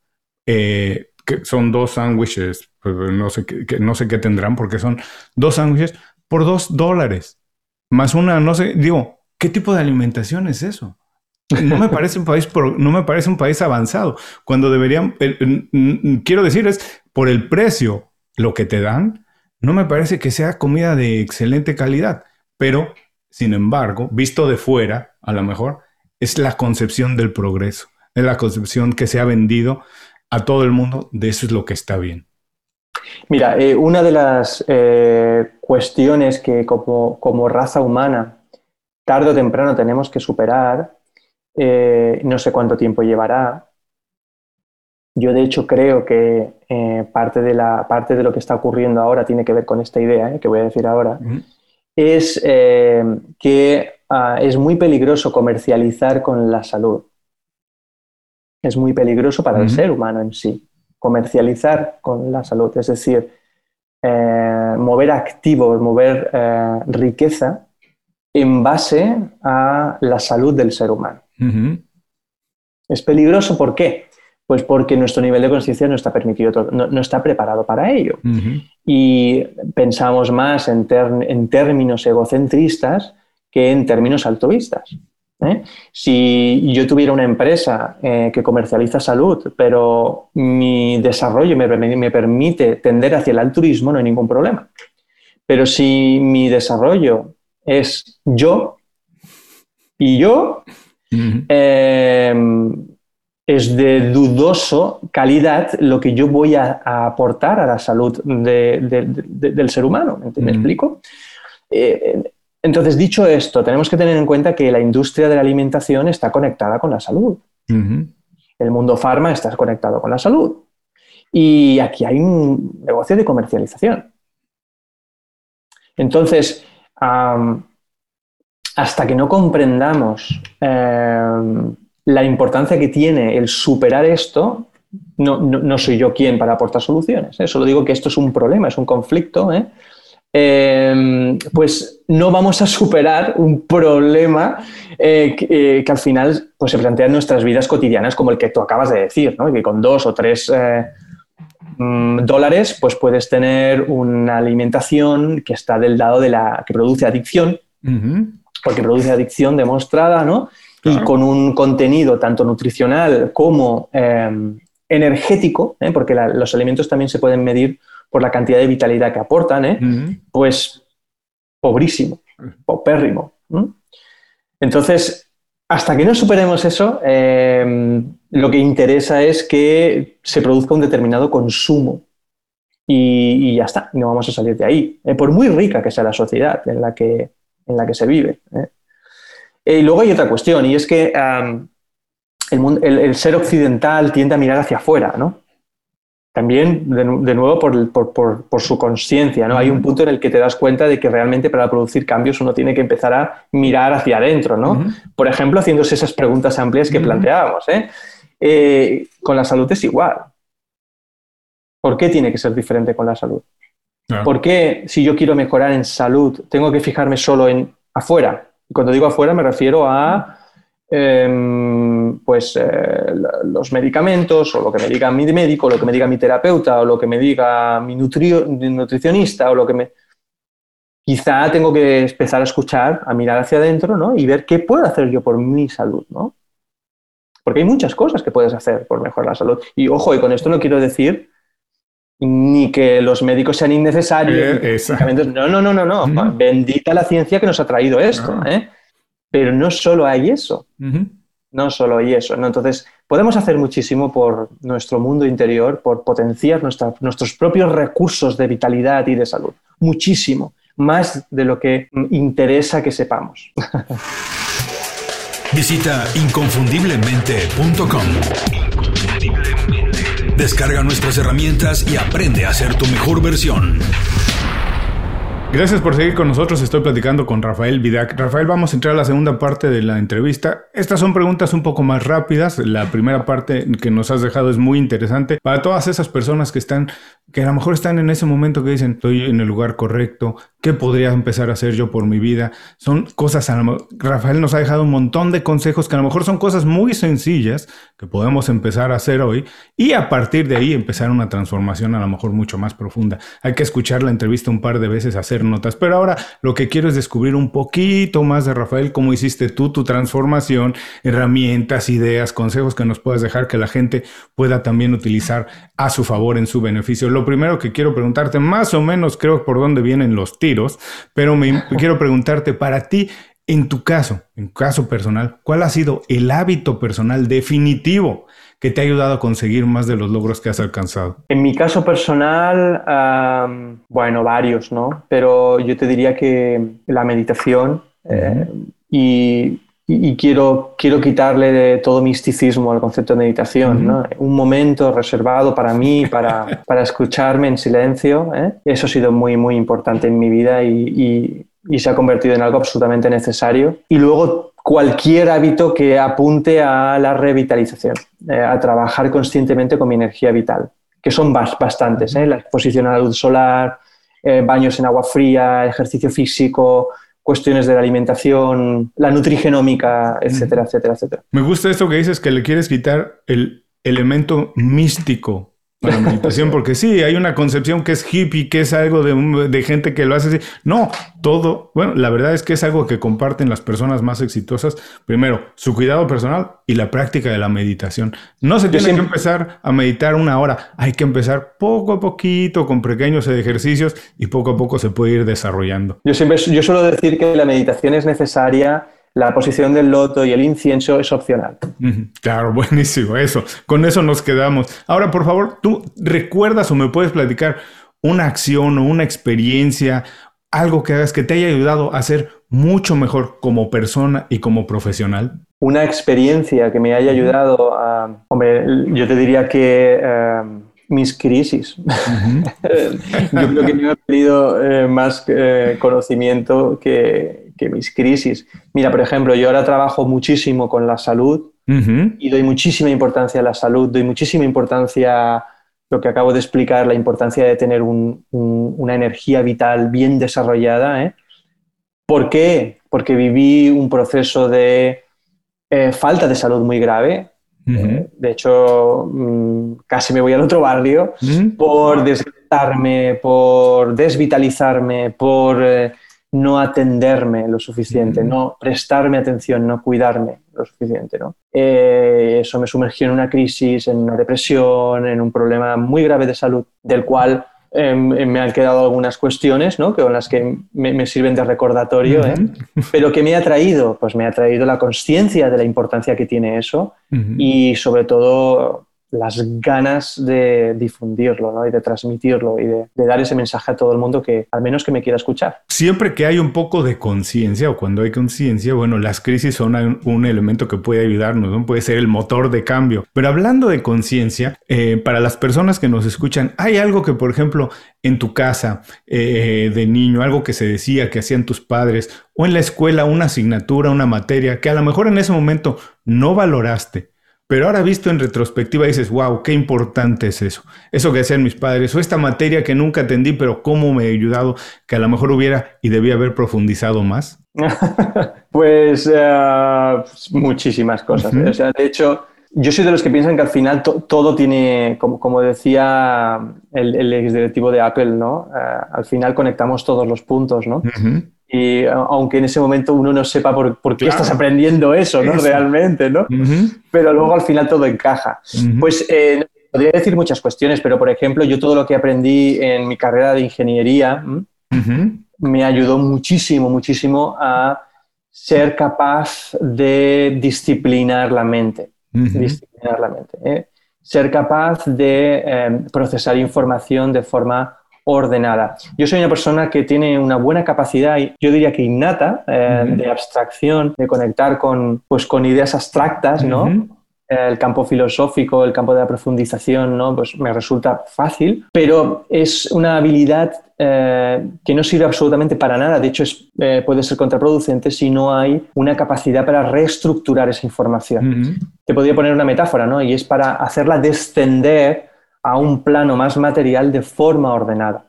eh, que son dos sándwiches, pues, no, sé qué, no sé qué tendrán, porque son dos sándwiches por dos dólares. Más una, no sé, digo, ¿qué tipo de alimentación es eso? No me parece un país, no me parece un país avanzado. Cuando deberían, quiero decir, es por el precio, lo que te dan, no me parece que sea comida de excelente calidad. Pero, sin embargo, visto de fuera, a lo mejor, es la concepción del progreso, es la concepción que se ha vendido a todo el mundo de eso es lo que está bien. Mira, eh, una de las eh, cuestiones que como, raza humana tarde o temprano tenemos que superar, eh, no sé cuánto tiempo llevará. Yo de hecho creo que parte, de la, parte de lo que está ocurriendo ahora tiene que ver con esta idea que voy a decir ahora, es que ah, es muy peligroso comercializar con la salud. Es muy peligroso para el ser humano en sí comercializar con la salud, es decir, eh, mover activos, mover eh, riqueza en base a la salud del ser humano. Es peligroso, ¿por qué? Pues porque nuestro nivel de conciencia no está permitido, no, está preparado para ello. Y pensamos más en, en términos egocentristas que en términos altruistas. ¿Eh? Si yo tuviera una empresa eh, que comercializa salud, pero mi desarrollo me, me, permite tender hacia el altruismo, no hay ningún problema. Pero si mi desarrollo es yo y yo, em, es de dudoso calidad lo que yo voy a, aportar a la salud del ser humano. ¿Me, explico? Eh, entonces, dicho esto, tenemos que tener en cuenta que la industria de la alimentación está conectada con la salud. El mundo farma está conectado con la salud. Y aquí hay un negocio de comercialización. Entonces, hasta que no comprendamos em, la importancia que tiene el superar esto, no, soy yo quien para aportar soluciones. ¿eh? Solo digo que esto es un problema, es un conflicto. ¿eh? Em, pues no vamos a superar un problema eh, eh, que, al final pues, se plantea en nuestras vidas cotidianas, como el que tú acabas de decir, ¿no? que con dos o tres eh, mm, dólares pues puedes tener una alimentación que está del lado de la que produce adicción, porque produce adicción demostrada, ¿no? Y con un contenido tanto nutricional como em, energético, porque los alimentos también se pueden medir por la cantidad de vitalidad que aportan, ¿eh? pues pobrísimo, popérrimo. Entonces, hasta que no superemos eso, em, lo que interesa es que se produzca un determinado consumo. Y, ya está, no vamos a salir de ahí, ¿eh? por muy rica que sea la sociedad en la que, en la que se vive. ¿eh? y luego hay otra cuestión, y es que el, el, ser occidental tiende a mirar hacia afuera, ¿no? También de, nuevo por, su conciencia, ¿no? Hay un punto en el que te das cuenta de que realmente para producir cambios uno tiene que empezar a mirar hacia adentro, ¿no? Por ejemplo, haciéndose esas preguntas amplias que planteábamos, ¿eh? ¿eh? Con la salud es igual. ¿Por qué tiene que ser diferente con la salud? ¿Por qué si yo quiero mejorar en salud tengo que fijarme solo en afuera? Y cuando digo afuera me refiero a Em, pues eh, los medicamentos o lo que me diga mi médico, o lo que me diga mi terapeuta o lo que me diga mi nutricionista o lo que me... Quizá tengo que empezar a escuchar, a mirar hacia adentro ¿no? y ver qué puedo hacer yo por mi salud. ¿no? Porque hay muchas cosas que puedes hacer por mejorar la salud. Y ojo, y con esto no quiero decir ni que los médicos sean innecesarios. Eh, no, no, no, no, no. Bendita la ciencia que nos ha traído esto. ¿eh? Pero no solo hay eso. No solo hay eso. ¿no? Entonces, podemos hacer muchísimo por nuestro mundo interior, por potenciar nuestros propios recursos de vitalidad y de salud. Muchísimo. Más de lo que interesa que sepamos. Visita inconfundiblemente.com. Descarga nuestras herramientas y aprende a ser tu mejor versión. Gracias por seguir con nosotros. Estoy platicando con Rafael Vidac. Rafael, vamos a entrar a la segunda parte de la entrevista. Estas son preguntas un poco más rápidas. La primera parte que nos has dejado es muy interesante para todas esas personas que están, que a lo mejor están en ese momento que dicen, estoy en el lugar correcto, ¿qué podría empezar a hacer yo por mi vida? Son cosas, Rafael nos ha dejado un montón de consejos que a lo mejor son cosas muy sencillas que podemos empezar a hacer hoy y a partir de ahí empezar una transformación a lo mejor mucho más profunda. Hay que escuchar la entrevista un par de veces, hacer notas. Pero ahora lo que quiero es descubrir un poquito más de Rafael, cómo hiciste tú tu transformación, herramientas, ideas, consejos que nos puedas dejar que la gente pueda también utilizar a su favor en su beneficio. Lo primero que quiero preguntarte, más o menos creo por dónde vienen los tiros, pero me quiero preguntarte para ti, En tu caso, en caso personal, ¿cuál ha sido el hábito personal definitivo que te ha ayudado a conseguir más de los logros que has alcanzado? En mi caso personal, bueno, varios, ¿no? Pero yo te diría que la meditación eh, y, quiero, quiero quitarle de todo misticismo al concepto de meditación, ¿no? Un momento reservado para mí, para, para escucharme en silencio, ¿eh? eso ha sido muy, muy importante en mi vida y y se ha convertido en algo absolutamente necesario. Y luego cualquier hábito que apunte a la revitalización, eh, a trabajar conscientemente con mi energía vital, que son bastantes, ¿eh? la exposición a la luz solar, eh, baños en agua fría, ejercicio físico, cuestiones de la alimentación, la nutrigenómica, etcétera, etcétera, etcétera. Me gusta esto que dices que le quieres quitar el elemento místico la meditación, porque sí, hay una concepción que es hippie, que es algo de, gente que lo hace así. No, todo, bueno, la verdad es que es algo que comparten las personas más exitosas. Primero, su cuidado personal y la práctica de la meditación. No se tiene que empezar a meditar una hora, hay que empezar poco a poquito, con pequeños ejercicios y poco a poco se puede ir desarrollando. Yo siempre, yo suelo decir que la meditación es necesaria la posición del loto y el incienso es opcional. Claro, buenísimo, eso. Con eso nos quedamos. Ahora, por favor, ¿tú recuerdas o me puedes platicar una acción o una experiencia, algo que hagas que te haya ayudado a ser mucho mejor como persona y como profesional? Una experiencia que me haya ayudado a... Hombre, yo te diría que... Eh, mis crisis. yo creo que no he tenido eh, más eh, conocimiento que, que mis crisis. Mira, por ejemplo, yo ahora trabajo muchísimo con la salud y doy muchísima importancia a la salud, doy muchísima importancia a lo que acabo de explicar, la importancia de tener una energía vital bien desarrollada. ¿eh? ¿Por qué? Porque viví un proceso de eh, falta de salud muy grave. Eh, de hecho, mm, casi me voy al otro barrio por desgastarme, por desvitalizarme, por no atenderme lo suficiente, no prestarme atención, no cuidarme lo suficiente. ¿no? Eh, eso me sumergió en una crisis, en una depresión, en un problema muy grave de salud, del cual em, em, me han quedado algunas cuestiones ¿no? con las que me, sirven de recordatorio, ¿eh? pero que me ha traído, pues me ha traído la conciencia de la importancia que tiene eso y sobre todo las ganas de difundirlo ¿no? y de transmitirlo y de, dar ese mensaje a todo el mundo que al menos que me quiera escuchar. Siempre que hay un poco de conciencia o cuando hay conciencia, bueno, las crisis son un, elemento que puede ayudarnos, ¿no? puede ser el motor de cambio. Pero hablando de conciencia, eh, para las personas que nos escuchan, hay algo que, por ejemplo, en tu casa eh, de niño, algo que se decía que hacían tus padres, o en la escuela una asignatura, una materia, que a lo mejor en ese momento no valoraste pero ahora visto en retrospectiva dices, wow, qué importante es eso. Eso que hacían mis padres, o esta materia que nunca atendí, pero cómo me ha ayudado, que a lo mejor hubiera y debía haber profundizado más. pues eh, muchísimas cosas. ¿eh? o sea, de hecho, yo soy de los que piensan que al final todo tiene, como, como decía el, el exdirectivo de Apple, ¿no? Eh, al final conectamos todos los puntos, ¿no? Y aunque en ese momento uno no sepa por, por qué estás aprendiendo eso, ¿no? Realmente, ¿no? Pero luego al final todo encaja. Pues eh, podría decir muchas cuestiones, pero por ejemplo, yo todo lo que aprendí en mi carrera de ingeniería me ayudó muchísimo, muchísimo a ser capaz de disciplinar la mente. Disciplinar la mente. ¿eh? Ser capaz de eh, procesar información de forma ordenada. Yo soy una persona que tiene una buena capacidad, yo diría que innata, eh, de abstracción, de conectar con, pues, con ideas abstractas, ¿no? el campo filosófico, el campo de la profundización, ¿no? pues me resulta fácil, pero es una habilidad eh, que no sirve absolutamente para nada. De hecho, es, eh, puede ser contraproducente si no hay una capacidad para reestructurar esa información. Te podría poner una metáfora, ¿no? Y es para hacerla descender a un plano más material de forma ordenada,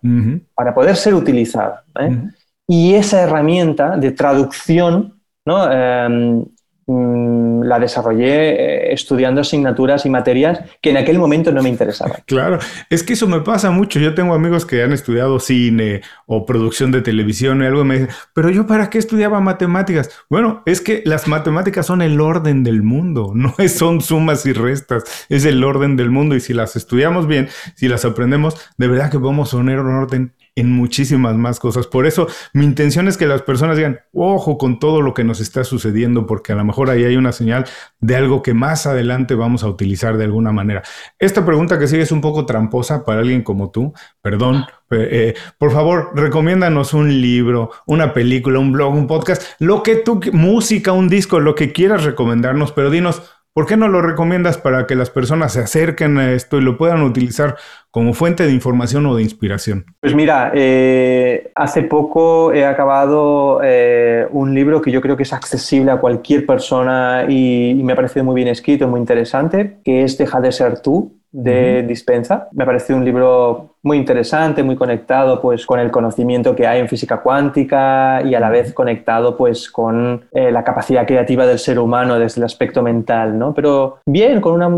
para poder ser utilizada. ¿eh? Y esa herramienta de traducción ¿no? Em, Mm, la desarrollé eh, estudiando asignaturas y materias que en aquel momento no me interesaban. Claro, es que eso me pasa mucho. Yo tengo amigos que han estudiado cine o producción de televisión y algo me dicen, pero yo para qué estudiaba matemáticas? Bueno, es que las matemáticas son el orden del mundo, no son sumas y restas, es el orden del mundo y si las estudiamos bien, si las aprendemos, de verdad que vamos a poner un orden en muchísimas más cosas. Por eso mi intención es que las personas digan, ojo con todo lo que nos está sucediendo, porque a lo mejor ahí hay una señal de algo que más adelante vamos a utilizar de alguna manera. Esta pregunta que sigue es un poco tramposa para alguien como tú, perdón. Eh, eh, por favor, recomiéndanos un libro, una película, un blog, un podcast, lo que tú, música, un disco, lo que quieras recomendarnos, pero dinos, ¿Por qué no lo recomiendas para que las personas se acerquen a esto y lo puedan utilizar como fuente de información o de inspiración? Pues mira, eh, hace poco he acabado eh, un libro que yo creo que es accesible a cualquier persona y, me ha parecido muy bien escrito, muy interesante, que es Deja de ser tú, de Dispensa. Me ha parecido un libro muy interesante, muy conectado pues, con el conocimiento que hay en física cuántica y a la vez conectado pues, con eh, la capacidad creativa del ser humano desde el aspecto mental. ¿no? Pero bien, con una,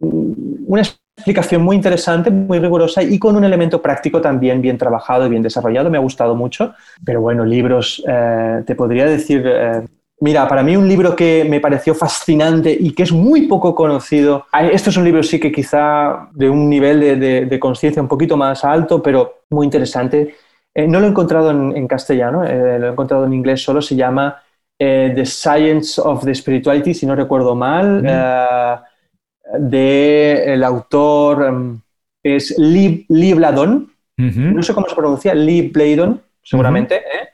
una explicación muy interesante, muy rigurosa y con un elemento práctico también bien trabajado y bien desarrollado. Me ha gustado mucho. Pero bueno, libros, eh, te podría decir... Eh, Mira, para mí un libro que me pareció fascinante y que es muy poco conocido, esto es un libro sí que quizá de un nivel de, conciencia un poquito más alto, pero muy interesante. Eh, no lo he encontrado en, castellano, eh, lo he encontrado en inglés solo, se llama eh, The Science of the Spirituality, si no recuerdo mal, de el autor em, es Lee, Bladon, no sé cómo se pronuncia, Lee Bladon, seguramente, ¿eh?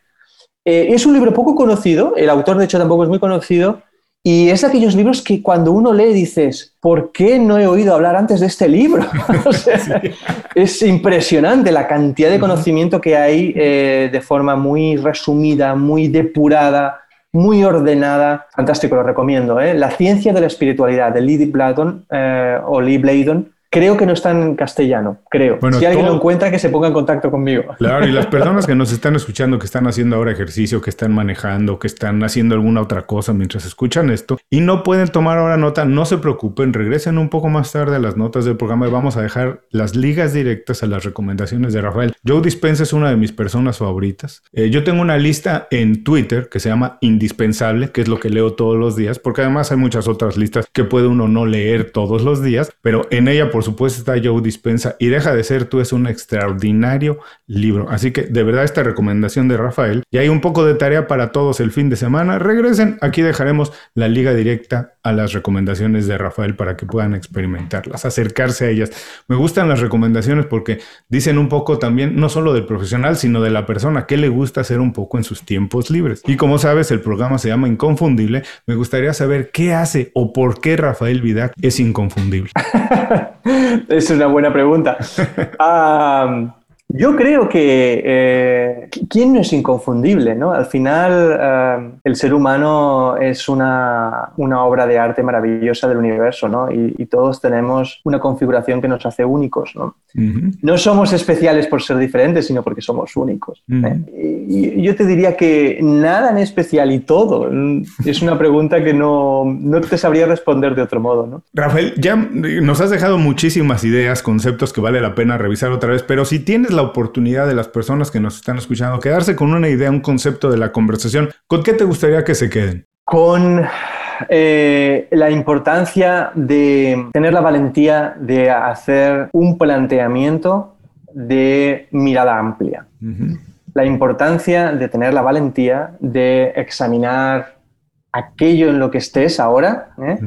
Eh, es un libro poco conocido, el autor de hecho tampoco es muy conocido, y es de aquellos libros que cuando uno lee dices, ¿por qué no he oído hablar antes de este libro? Es impresionante la cantidad de conocimiento que hay eh, de forma muy resumida, muy depurada, muy ordenada. Fantástico, lo recomiendo. ¿eh? La ciencia de la espiritualidad de Lee Bladon o Lee Bladon Creo que no está en castellano, creo. si alguien lo encuentra, que se ponga en contacto conmigo. Claro, y las personas que nos están escuchando, que están haciendo ahora ejercicio, que están manejando, que están haciendo alguna otra cosa mientras escuchan esto y no pueden tomar ahora nota, no se preocupen, regresen un poco más tarde a las notas del programa y vamos a dejar las ligas directas a las recomendaciones de Rafael. Joe Dispensa es una de mis personas favoritas. Eh, yo tengo una lista en Twitter que se llama Indispensable, que es lo que leo todos los días, porque además hay muchas otras listas que puede uno no leer todos los días, pero en ella, por supuesto está Joe Dispensa y Deja de ser tú es un extraordinario libro. Así que de verdad esta recomendación de Rafael y hay un poco de tarea para todos el fin de semana. Regresen, aquí dejaremos la liga directa a las recomendaciones de Rafael para que puedan experimentarlas, acercarse a ellas. Me gustan las recomendaciones porque dicen un poco también no solo del profesional, sino de la persona que le gusta hacer un poco en sus tiempos libres. Y como sabes, el programa se llama Inconfundible. Me gustaría saber qué hace o por qué Rafael Vidac es inconfundible. es una buena pregunta. yo creo que eh, ¿quién no es inconfundible? ¿no? Al final, el ser humano es una, obra de arte maravillosa del universo ¿no? y, todos tenemos una configuración que nos hace únicos. ¿no? no somos especiales por ser diferentes, sino porque somos únicos. ¿eh? y, yo te diría que nada en especial y todo. Es una pregunta que no, no te sabría responder de otro modo. ¿no? Rafael, ya nos has dejado muchísimas ideas, conceptos que vale la pena revisar otra vez, pero si tienes la oportunidad de las personas que nos están escuchando quedarse con una idea, un concepto de la conversación, ¿con qué te gustaría que se queden? Con eh, la importancia de tener la valentía de hacer un planteamiento de mirada amplia. La importancia de tener la valentía de examinar aquello en lo que estés ahora ¿eh?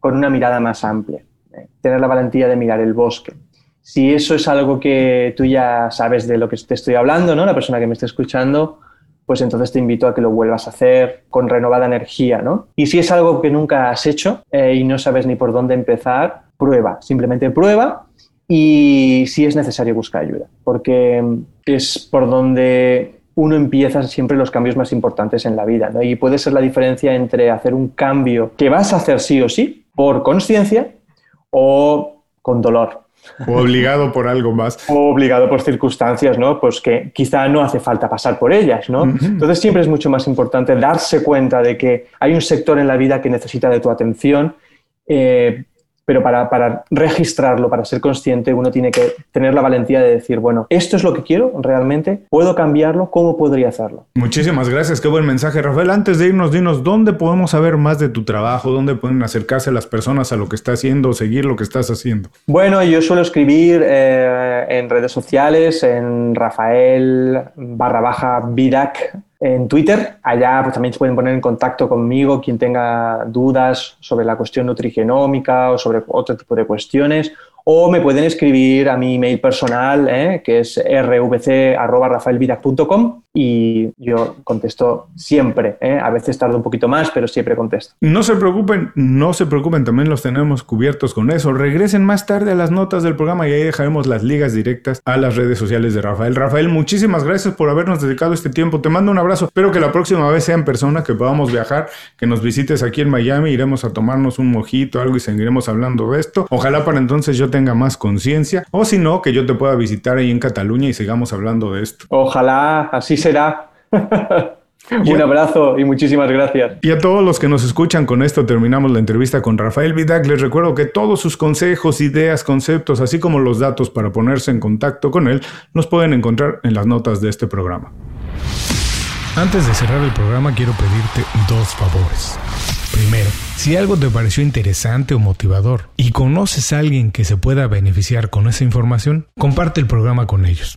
con una mirada más amplia. ¿eh? Tener la valentía de mirar el bosque, si eso es algo que tú ya sabes de lo que te estoy hablando, ¿no? La persona que me está escuchando, pues entonces te invito a que lo vuelvas a hacer con renovada energía, ¿no? Y si es algo que nunca has hecho eh, y no sabes ni por dónde empezar, prueba, simplemente prueba y si es necesario busca ayuda, porque es por donde uno empieza siempre los cambios más importantes en la vida. Y puede ser la diferencia entre hacer un cambio que vas a hacer sí o sí por conciencia o con dolor, o obligado por algo más. O obligado por circunstancias, ¿no? Pues que quizá no hace falta pasar por ellas, ¿no? Entonces siempre es mucho más importante darse cuenta de que hay un sector en la vida que necesita de tu atención, eh, pero para, para, registrarlo, para ser consciente, uno tiene que tener la valentía de decir, bueno, esto es lo que quiero realmente, puedo cambiarlo, ¿cómo podría hacerlo? Muchísimas gracias, qué buen mensaje, Rafael. Antes de irnos, dinos, ¿dónde podemos saber más de tu trabajo? ¿Dónde pueden acercarse las personas a lo que estás haciendo, seguir lo que estás haciendo? Bueno, yo suelo escribir eh, en redes sociales, en Rafael barra baja Vidac en Twitter. Allá pues, también se pueden poner en contacto conmigo quien tenga dudas sobre la cuestión nutrigenómica o sobre otro tipo de cuestiones o me pueden escribir a mi email personal, ¿eh? que es rvc.rafaelvidac.com y yo contesto siempre. ¿eh? A veces tardo un poquito más, pero siempre contesto. No se preocupen, no se preocupen, también los tenemos cubiertos con eso. Regresen más tarde a las notas del programa y ahí dejaremos las ligas directas a las redes sociales de Rafael. Rafael, muchísimas gracias por habernos dedicado este tiempo. Te mando un abrazo. Espero que la próxima vez sea en persona, que podamos viajar, que nos visites aquí en Miami, iremos a tomarnos un mojito, algo y seguiremos hablando de esto. Ojalá para entonces yo tenga más conciencia, o si no, que yo te pueda visitar ahí en Cataluña y sigamos hablando de esto. Ojalá, así será. Un abrazo y muchísimas gracias. Y a todos los que nos escuchan, con esto terminamos la entrevista con Rafael Vidac. Les recuerdo que todos sus consejos, ideas, conceptos, así como los datos para ponerse en contacto con él, nos pueden encontrar en las notas de este programa. Antes de cerrar el programa, quiero pedirte dos favores. Primero, si algo te pareció interesante o motivador y conoces a alguien que se pueda beneficiar con esa información, comparte el programa con ellos.